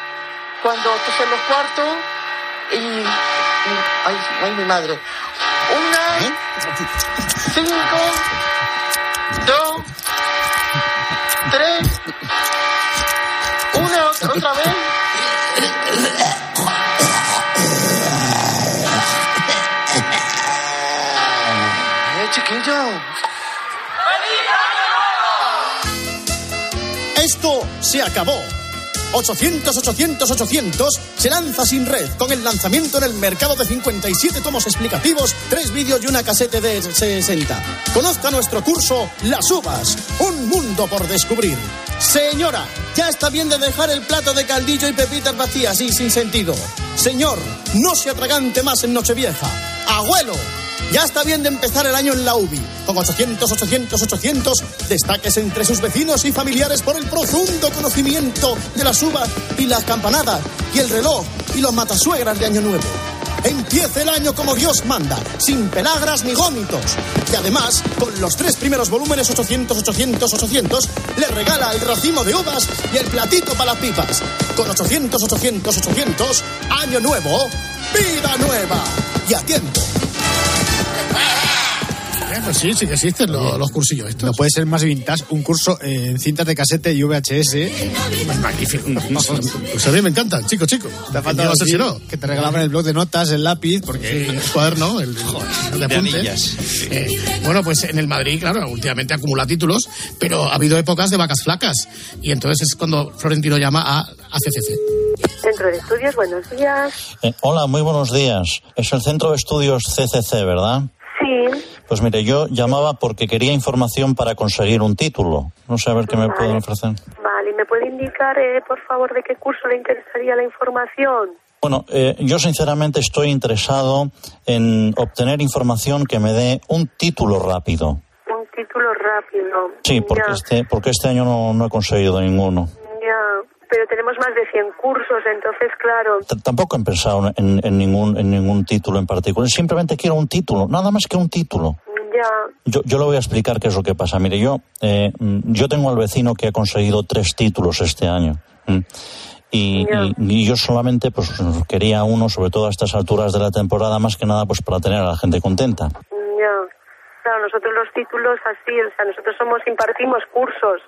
cuando tosen los cuartos y... y- ay, ay, mi madre. Una, cinco, dos, tres, una, otra vez. Esto se acabó. 800 800 800 se lanza sin red con el lanzamiento en el mercado de 57 tomos explicativos, tres vídeos y una casete de 60. Conozca nuestro curso Las uvas, un mundo por descubrir. Señora, ya está bien de dejar el plato de caldillo y pepitas vacías y sin sentido. Señor, no se atragante más en Nochevieja. Abuelo, ya está bien de empezar el año en la UBI. Con 800, 800, 800, destaques entre sus vecinos y familiares por el profundo conocimiento de las uvas y las campanadas y el reloj y los matasuegras de Año Nuevo. Empiece el año como Dios manda, sin pelagras ni gómitos. Y además, con los tres primeros volúmenes 800, 800, 800, le regala el racimo de uvas y el platito para las pipas. Con 800, 800, 800, Año Nuevo, vida nueva. Y a tiempo. Eh, pues sí, sí que existen los, los cursillos estos. No puede ser más vintage un curso eh, en cintas de casete y VHS. Magnífico. Pues a mí me encantan, chicos, chicos. Te ha faltado no sé que te regalaban el blog de notas, el lápiz, porque el cuaderno, el, el de apuntes. anillas. Eh, bueno, pues en el Madrid, claro, últimamente acumula títulos, pero ha habido épocas de vacas flacas. Y entonces es cuando Florentino llama a, a CCC. Centro de Estudios, buenos días. Eh, hola, muy buenos días. Es el Centro de Estudios CCC, ¿verdad? Sí, Pues mire, yo llamaba porque quería información para conseguir un título. No sé a ver qué me pueden ofrecer. vale. ¿Y ¿Me puede indicar, eh, por favor, de qué curso le interesaría la información? Bueno, eh, yo sinceramente estoy interesado en obtener información que me dé un título rápido. Un título rápido. Sí, porque Ya, este, porque este año no, no he conseguido ninguno. ya. Pero tenemos más de 100 cursos, entonces, claro. T- Tampoco he pensado en, en ningún, en ningún título en particular. Simplemente quiero un título, nada más que un título. Ya, Yo, yo le voy a explicar qué es lo que pasa. Mire, yo, eh, mm, yo tengo al vecino que ha conseguido tres títulos este año. Y, y- y yo solamente pues quería uno, sobre todo a estas alturas de la temporada, más que nada pues para tener a la gente contenta. ya. Claro, nosotros los títulos así, o sea, nosotros somos, impartimos cursos.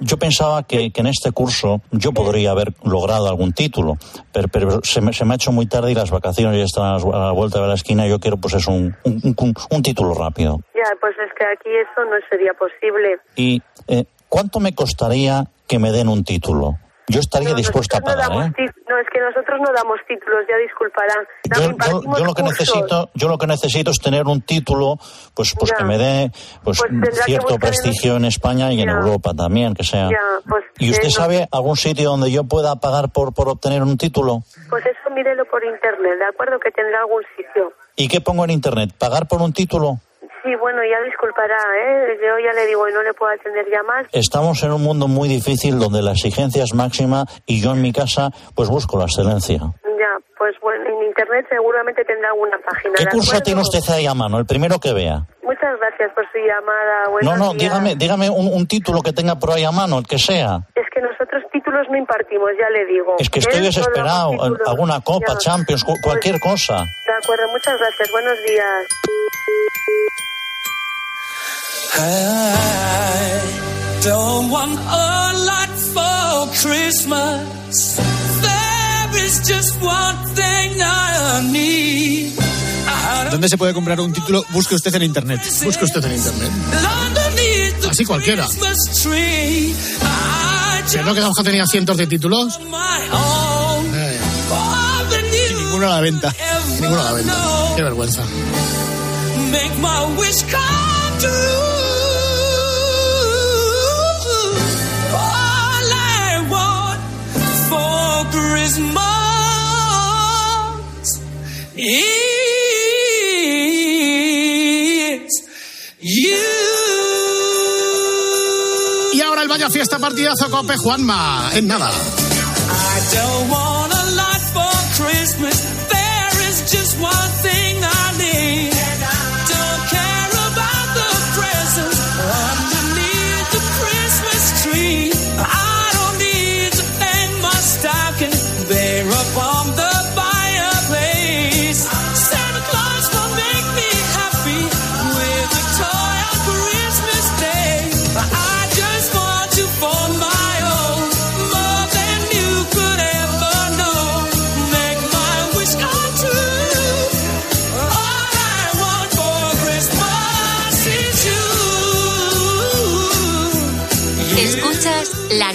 Yo pensaba que, que en este curso yo podría haber logrado algún título, pero, pero se, me, se me ha hecho muy tarde y las vacaciones ya están a la, vuelta de la esquina. y Yo quiero pues es un, un, un- un título rápido. Ya, pues es que aquí eso no sería posible. ¿Y eh, cuánto me costaría que me den un título? Yo estaría dispuesto a No, pagar, damos ¿eh? no, es que nosotros no damos títulos, ya disculparán. Yo, yo- yo lo que necesito, yo lo que necesito es tener un título, pues, pues Ya. que me dé, pues, Pues cierto en- prestigio en España y en. Europa también, que sea. Ya, pues, ¿Y usted eh, no- sabe algún sitio donde yo pueda pagar por, por obtener un título? Pues eso mírelo por internet, ¿de acuerdo? Que tendrá algún sitio. ¿Y qué pongo en internet? ¿Pagar por un título? Sí, bueno, ya disculpará, ¿eh? Yo ya le digo y no le puedo atender ya más. Estamos en un mundo muy difícil donde la exigencia es máxima y yo en mi casa pues busco la excelencia. Ya, pues bueno, en internet seguramente tendrá alguna página. ¿Qué ¿de curso acuerdo? tiene usted ahí a mano? El primero que vea. Muchas gracias por su llamada. Buenos No, no, días. dígame, dígame un, un título que tenga por ahí a mano, el que sea. Es que nosotros títulos no impartimos, ya le digo. Es que estoy desesperado. Alguna copa, Ya. Champions, cu- cualquier cosa. De acuerdo, muchas gracias. Buenos días. I don't want a lot for Christmas. There is just one thing I need. I ¿Dónde se puede comprar un título? Busque usted en internet. Busque usted en internet. Así cualquiera. Christmas tree. I ¿Que no que Juanjo tenía cientos de títulos? own. Eh, Ninguno a la venta. ninguno a la venta. Qué vergüenza. make my wish come true. You. Y ahora el Vaya Fiesta Partidazo Cope Juanma. En nada. I don't want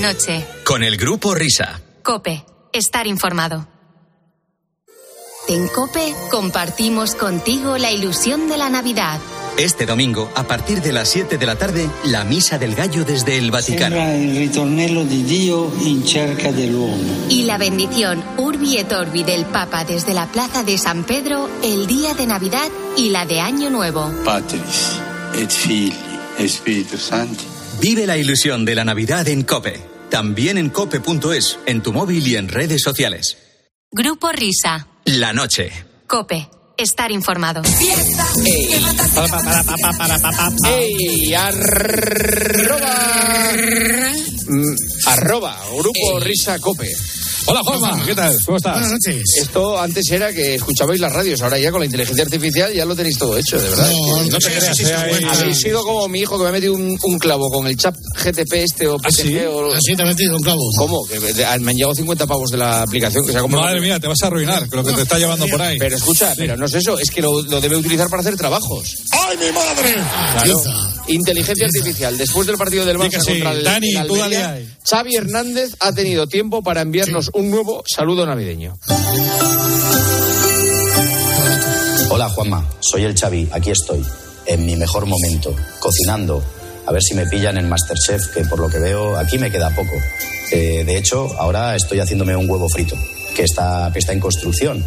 noche. Con el grupo Risa. Cope, estar informado. En Cope compartimos contigo la ilusión de la Navidad. Este domingo, a partir de las 7 de la tarde, la Misa del Gallo desde el Vaticano. Y la bendición Urbi et Orbi del Papa desde la Plaza de San Pedro el día de Navidad y la de Año Nuevo. Patris et Filii et Spiritus Sancti. Vive la ilusión de la Navidad en Cope. También en cope.es, en tu móvil y en redes sociales. Grupo Risa. La noche. Cope, estar informado. ¡Ey! Arroba. Mm, arroba. Grupo Risa Cope. Hola Juanma, ¿qué tal? ¿Cómo estás? Buenas noches. Esto antes era que escuchabais las radios, ahora ya con la inteligencia artificial ya lo tenéis todo hecho, de verdad. No, te creas, eh, Habéis sido como mi hijo que me ha metido un, un clavo con el chat GTP este o PTG o... Así te he metido un clavo. ¿Cómo? Que me me han llegado 50 pavos de la aplicación que se ha comprado. Madre mía, te vas a arruinar con lo que te está llevando por ahí. Pero escucha, pero no es eso, es que lo, lo debe utilizar para hacer trabajos. ¡Ay, mi madre! Claro. Inteligencia artificial. Después del partido del Barça sí. contra el, Dani, el Almería. Xavi Hernández ha tenido tiempo para enviarnos un nuevo saludo navideño. Hola Juanma, soy el Xavi, aquí estoy, en mi mejor momento, cocinando. A ver si me pillan en Masterchef, que por lo que veo aquí me queda poco. Eh, de hecho, ahora estoy haciéndome un huevo frito, que está, que está en construcción.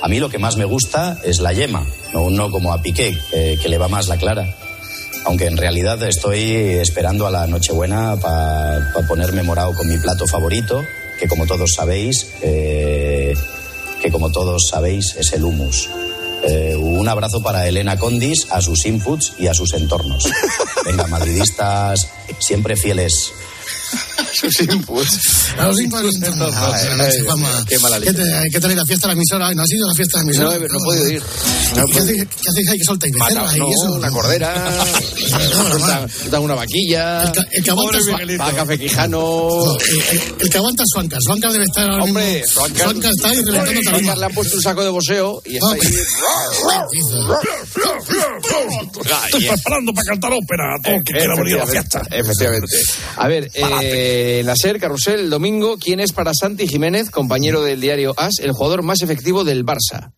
A mí lo que más me gusta es la yema, no, no como a Piqué, eh, que le va más la clara. Aunque en realidad estoy esperando a la Nochebuena para ponerme morado con mi plato favorito, que como todos sabéis, eh, que como todos sabéis es el humus. Eh, un abrazo para Elena Condis, a sus inputs y a sus entornos. Venga, madridistas, siempre fieles. Sus inputs. A los inputs. Qué ¿Qué, te- ¿Qué tal la fiesta de la emisora? ¿No has ido a la fiesta de la emisora? he- no he podido ir. No he ¿Qué, hacéis, ¿Qué hacéis ahí que soltáis? Mata- ¿Becerra y no, eso? una cordera, dan una vaquilla, El, ca- el que aguanta su- va Café Quijano. No, el, el- el que aguanta su anca. Su anca debe estar ahora Hombre, mismo. Suancar, Su anca está ahí reventando tarima. le han puesto un saco de boxeo y está ahí. Estoy preparando para cantar ópera. Todo que quiera venir a la fiesta. Efectivamente. A ver, eh, en la SER, Carrusel, el domingo, ¿quién es para Santi Jiménez, compañero del diario AS, el jugador más efectivo del Barça?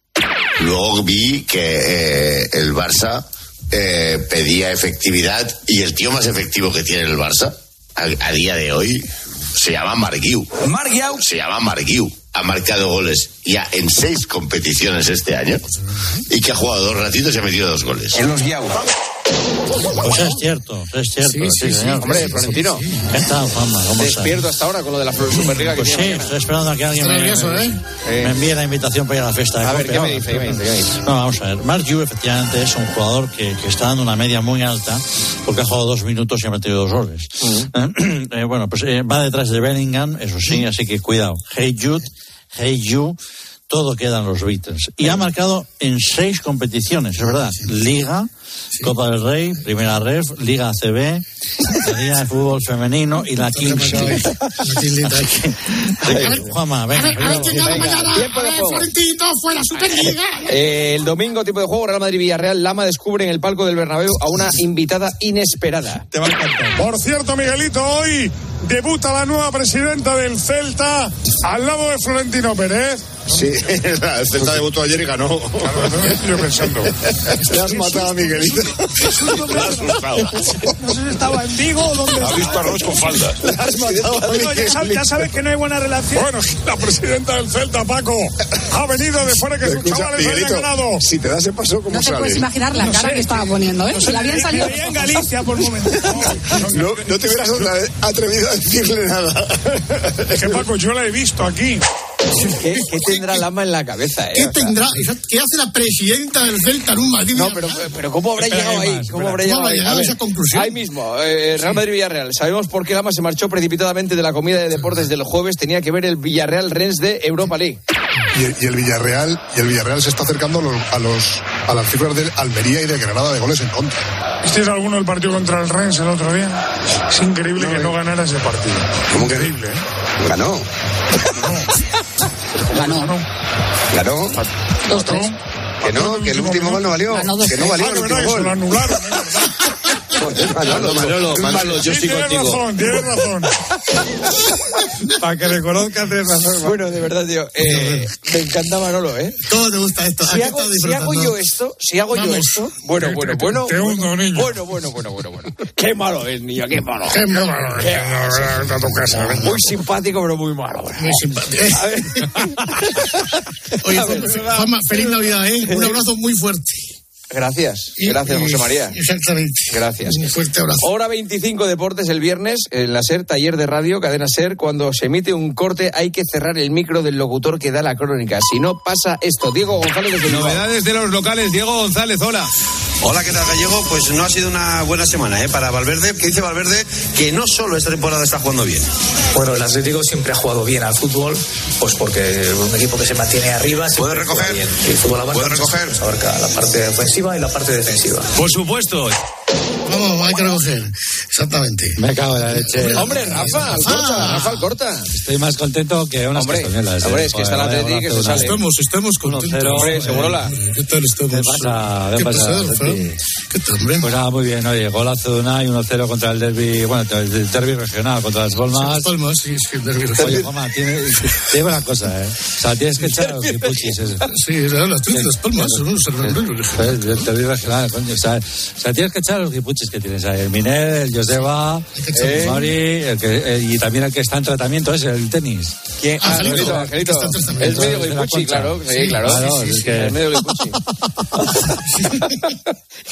Luego vi que eh, el Barça eh, pedía efectividad y el tío más efectivo que tiene el Barça a, a día de hoy se llama Marguiu. Marguiu. Se llama Marguiu. Ha marcado goles ya en seis competiciones este año y que ha jugado dos ratitos y ha metido dos goles. En los Guiau. Pues es cierto, es cierto. Sí, sí, sí. señor. Hombre, Florentino. ¿Qué tal, Juanma? ¿Cómo estás? Despierto hasta ahora con lo de la Superliga que Pues sí, tiene mañana. estoy esperando a que alguien me, nervioso, ¿eh? me envíe la invitación para ir a la fiesta de A ver, ¿qué me dice? No, vamos a ver. Mark Yu efectivamente es un jugador que, que está dando una media muy alta porque ha jugado dos minutos y ha metido dos goles. Eh, bueno, pues eh, va detrás de Bellingham, eso sí, así que cuidado. Hey Jude, Hey You, todo queda en los Beatles. Y ha marcado en seis competiciones, es verdad. Liga, Copa del Rey, Primera Ref, Liga ACB, la Liga de Fútbol Femenino y la Kings League. Juanma, venga. venga. A ver, Florentito, fuera Superliga. Eh, el domingo, tipo de juego, Real Madrid-Villarreal, Lama descubre en el palco del Bernabéu a una invitada inesperada. Te va a encantar. Por cierto, Miguelito, hoy debuta la nueva presidenta del Celta al lado de Florentino Pérez. Sí, el Celta debutó ayer y ganó. Yo pensando. Te has matado a Miguelito. Me has asustado. No sé si estaba en Vigo o dónde Ha visto arroz con faldas. Le has matado a Miguelito. ya, sabes, ya sabes que no hay buena relación. Bueno, la presidenta del Celta, Paco, ha venido después de que sus chavales hayan ganado. si te das el paso, ¿cómo No te sale? puedes imaginar la cara que estaba poniendo, ¿eh? No sé, le habían salido. vivía en Galicia por un momento. No, no te hubieras atrevido a decirle nada. Es que Paco, yo la he visto aquí. ¿Qué, qué tendrá Lama en la cabeza, eh? ¿Qué tendrá? ¿Qué hace la presidenta del Celta en un Madrid? No, pero, pero ¿cómo habrá Espera, llegado ahí? más, ¿Cómo habrá ¿Cómo llegado habrá ahí? llegado a esa conclusión? Ahí mismo, eh, Real Madrid-Villarreal. Sabemos por qué Lama se marchó precipitadamente de la comida de deportes del jueves. Tenía que ver el Villarreal-Rennes de Europa League. Y el, y el Villarreal y el Villarreal se está acercando a los, a los a las cifras de Almería y de Granada de goles en contra. ¿Este es alguno del partido contra el Rennes el otro día? Es increíble que no ganara ese partido. ¿Cómo que Increíble, ¿eh? Ganó. Ganó. Ganó. Dos, tres. Que no, que el último gol no valió. Ganó dos Que no valió Ah, el verdad, último gol. ¿Eh? Manolo, Manolo, Manolo, yo estoy tienes contigo. razón, tienes razón. Para que reconozcas, tienes razón. Bueno, de verdad, tío. Eh, me encanta Manolo, ¿eh? ¿Cómo te gusta esto? Si hago, si hago yo esto, si hago yo Vamos. esto, bueno, bueno, bueno, te hundo, niño. bueno, bueno, bueno, bueno, bueno. Qué malo es, niño, qué malo. Qué malo, Qué a tu casa. Muy simpático, pero muy malo. Muy simpático. A ver. Oye, feliz Navidad, ¿eh? Un abrazo muy fuerte. Gracias, gracias, y- José María. Exactamente. Gracias. Un fuerte abrazo. Hora 25 Deportes el viernes en la SER, taller de radio, cadena SER. Cuando se emite un corte hay que cerrar el micro del locutor que da la crónica. Si no pasa esto. Diego González desde. Novedades de los locales, Diego González, hola. Hola, ¿qué tal Gallego? Pues no ha sido una buena semana ¿eh? para Valverde, que dice Valverde que no solo esta temporada está jugando bien. Bueno, el Atlético siempre ha jugado bien al fútbol, pues porque un equipo que se mantiene arriba. ¿Puede recoger? bien. Y el fútbol abarca, ¿Puede muchas recoger? cosas, abarca la parte ofensiva y la parte defensiva. Por supuesto. Vamos, hay que recoger. Exactamente. Me cago en la leche. Hombre, Rafa, Alcorta, Rafa Alcorta. Estoy más contento que unas Hombre, castañuelas. ¿eh? hombre, es que está Joder, Atleti que se sale. Estamos, estamos contentos. 1-0, Hombre, eh, Segurola. ¿Qué tal estamos? ¿Qué pasa? ¿Qué ¿Qué pasa? ¿Qué tal, hombre? Pues nada, muy bien, oye, golazo de Unai, 1-0 contra el derby, bueno, el derby regional, contra las Palmas. Las Palmas, sí, sí, el derbi Oye, Juanma, tiene, digo una cosa, ¿eh? O sea, tienes que echar a los guipuchis. ese. Sí, las tres, las Palmas. ¿no? Joder, El derbi regional, coño. O sea, o sea, tienes que echar a los guipuchis que tienes ahí. El Miner, el Joseba, echar- el Mori, el que, eh, y también el que está en tratamiento es el tenis. ¿Quién? Ah, Angelito. Angelito, Angelito. Está en tratamiento. Es medio concha. claro. Sí, claro. Claro, Sí, sí, es sí, que- es medio Guipucci.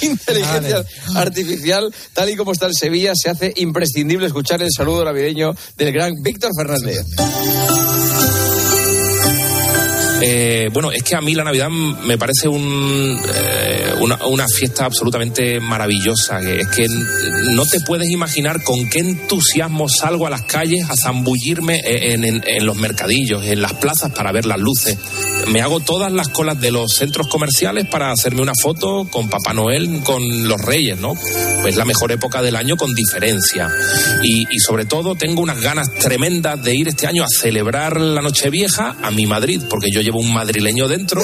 Inteligencia artificial, tal y como está el Sevilla, se hace imprescindible escuchar el saludo navideño del gran Víctor Fernández. Eh, bueno, es que a mí la Navidad me parece un, eh, una, una fiesta absolutamente maravillosa. Es que no te puedes imaginar con qué entusiasmo salgo a las calles a zambullirme en- en los mercadillos, en las plazas para ver las luces. Me hago todas las colas de los centros comerciales para hacerme una foto con Papá Noel, con los Reyes, ¿no? Es la mejor época del año con diferencia. Y, sobre todo tengo unas ganas tremendas de ir este año a celebrar la Nochevieja a mi Madrid, porque yo llevo un madrileño dentro.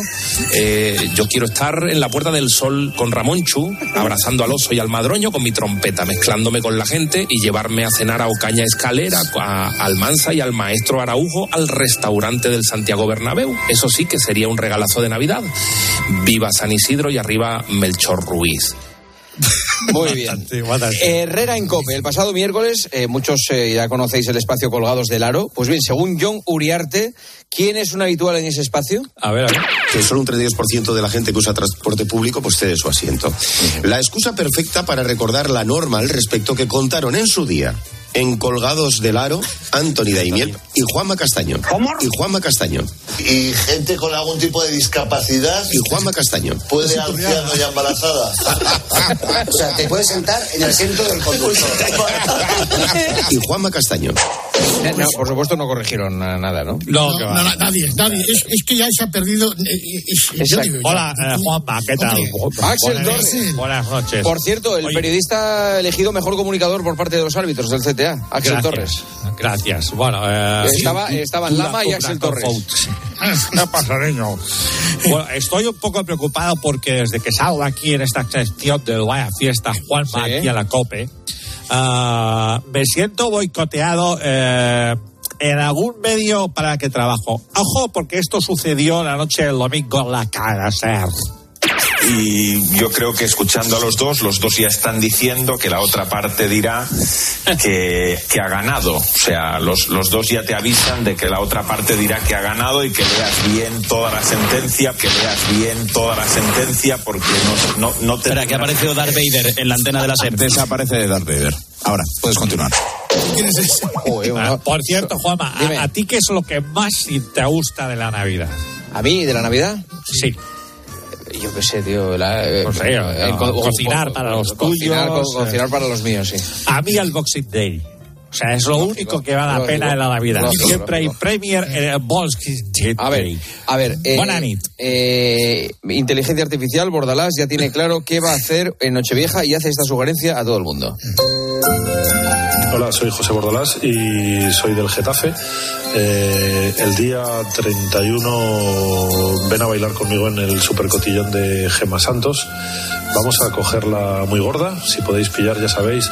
Eh, yo quiero estar en la Puerta del Sol con Ramón Chu, abrazando al oso y al madroño con mi trompeta, mezclándome con la gente y llevarme a cenar a Ocaña Escalera, a Almanza y al maestro Araujo al restaurante del Santiago Bernabéu. Eso sí que sería un regalazo de Navidad. Viva San Isidro y arriba Melchor Ruiz. Muy bien. Herrera en Cope. El pasado miércoles, eh, muchos eh, ya conocéis el espacio Colgados del Aro. Pues bien, según John Uriarte, ¿quién es un habitual en ese espacio? A ver, a ver. que solo un 32% de la gente que usa transporte público pues cede su asiento. La excusa perfecta para recordar la norma al respecto que contaron en su día en Colgados del Aro, Anthony Daimiel y Juanma Castaño. Y Juanma Castaño. ¿Y gente con algún tipo de discapacidad? Y Juanma Castaño. ¿Puede anciano y embarazada? O sea, te puedes sentar en el asiento del conductor. Y Juanma Castaño. Eh, no, por supuesto no corrigieron na- nada, ¿no? No, no, na- nadie, nadie. Es, es que ya se ha perdido. eh, eh, es- yo Exacto. digo, ya. Hola, eh, Juanma, ¿qué tal? Axel Buenas- noches. Por cierto, el Oye, periodista elegido mejor comunicador por parte de los árbitros del Axel gracias, Torres. Gracias. Bueno, eh, Estaba- estaban Lama y Axel Torres. Fox. ¿Qué pasa, niño? Bueno, estoy un poco preocupado porque desde que salgo aquí en esta sección del Vaya Fiesta, Juanma, Sí. aquí a la COPE, ah, me siento boicoteado eh, en algún medio para el que trabajo. Ojo, porque esto sucedió la noche del domingo en la cara ser. Y yo creo que escuchando a los dos, los dos ya están diciendo que la otra parte dirá que, que ha ganado. O sea, los, los dos ya te avisan de que la otra parte dirá que ha ganado y que leas bien toda la sentencia, que leas bien toda la sentencia, porque no, no, no te... Espera, que ha aparecido Darth Vader en la antena de la SER. Desaparece de Darth Vader. Ahora, puedes continuar. Ah, por cierto, Juanma, a, a ti qué es lo que más te gusta de la Navidad? ¿A mí, de la Navidad? Sí. Yo qué sé, tío. La, eh, No sé, eh, co- cocinar co- para los cocinar, tuyos, co- cocinar eh. para los míos, sí. A mí el Boxing Day. O sea, es lo único que vale la lógico, pena de la Navidad. lógico, Siempre hay. Premier en Day. A ver, a ver. eh, eh, inteligencia artificial, Bordalás, ya tiene claro qué va a hacer en Nochevieja y hace esta sugerencia a todo el mundo. Hola, soy José Bordalás y soy del Getafe. Eh, el día 31 ven a bailar conmigo en el supercotillón de Gema Santos. Vamos a cogerla muy gorda, si podéis pillar, ya sabéis.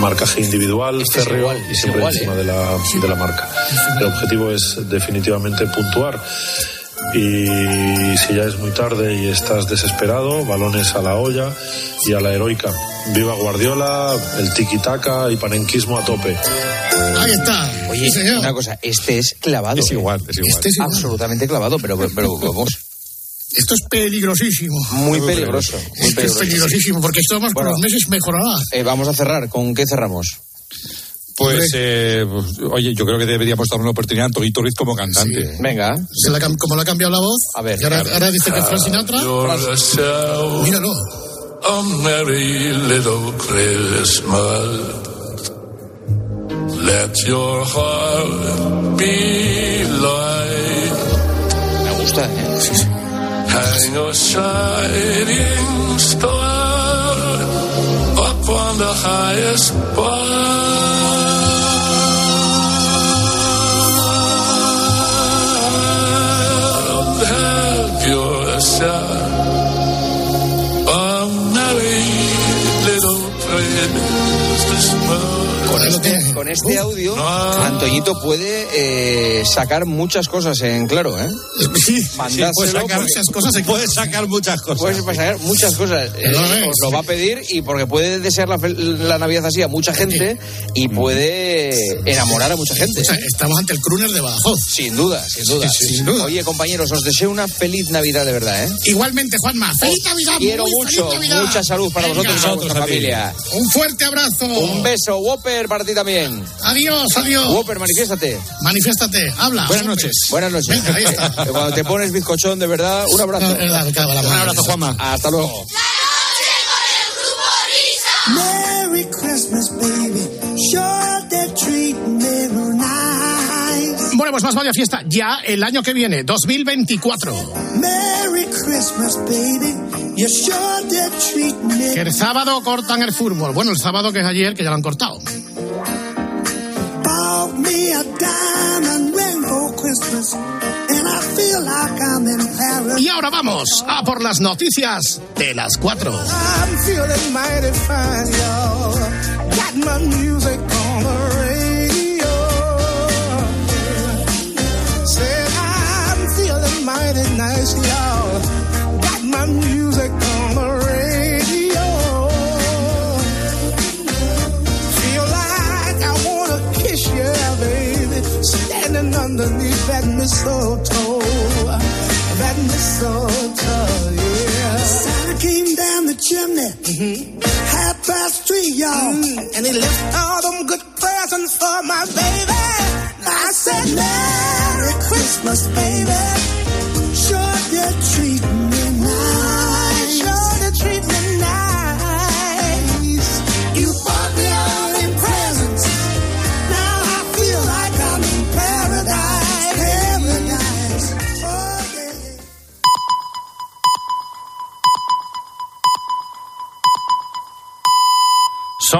Marcaje individual, Este es férreo igual, y siempre igual, encima ¿eh? de, la, de la marca. El objetivo es definitivamente puntuar. Y si ya es muy tarde y estás desesperado, balones a la olla y a la heroica. Viva Guardiola, el tiki-taka y panenquismo a tope. Ahí está. Oye, Sí, señor. una cosa, este es clavado. Es ¿eh? igual, es igual. Este es igual. Absolutamente clavado, pero, pero vamos, Esto es peligrosísimo. muy peligroso. Muy Esto es peligrosísimo, porque esto más por Bueno. los meses mejorará. Eh, vamos a cerrar. ¿Con qué cerramos? Pues, eh, pues, oye, yo creo que deberíamos dar una oportunidad a Toguito Ruiz como cantante. Venga. Se la como le ha cambiado la voz. A ver. Y ahora, ahora dice que es Frank Sinatra. Míralo. A merry little Christmas. Let your heart be light. Me gusta, ¿eh? Hang a shining star up on the highest bough. Yourself con este audio, Antoñito puede eh, sacar muchas cosas en claro, ¿eh? Sí, puede sacar muchas cosas. Puede sacar muchas cosas. Puedes sacar muchas cosas. Eh, os lo va a pedir y porque puede desear la, la Navidad así a mucha gente y puede enamorar a mucha gente. O sea, estamos ante el crooner de Badajoz. Sin duda, sin duda. Sí, sí, sin duda. Oye, compañeros, os deseo una feliz Navidad de verdad, ¿eh? Igualmente, Juanma. ¡Feliz Navidad! Quiero muy mucho, feliz Navidad. mucha salud para Venga. vosotros y para vuestra familia. Un fuerte abrazo. Un beso, Whopper, para ti también. Adiós, adiós. Whopper, manifiéstate. Manifiéstate, habla. Buenas noches. Buenas noches. Venga, ahí está. Cuando te pones bizcochón, de verdad, un abrazo. No, verdad, cago la un abrazo, Juanma. Hasta luego. Merry Christmas, baby. Sure they're treating me nice. Bueno, pues más vaya fiesta ya el año que viene, 2024. Merry Christmas, baby. Que el sábado cortan el fútbol. Bueno, el sábado que es ayer, que ya lo han cortado. Bought me a diamond ring for Christmas. And I feel like I'm in Paris. Y ahora vamos a por las noticias de las 4. I'm feeling mighty fine, y'all. Got my music on the radio. Said I'm feeling mighty nice, y'all. Got my music Standing underneath that mistletoe. That mistletoe, yeah. Santa came down the chimney. Mm-hmm. Half past three, y'all. Mm-hmm. And he left all them good presents for my baby. I said, Merry Christmas, baby.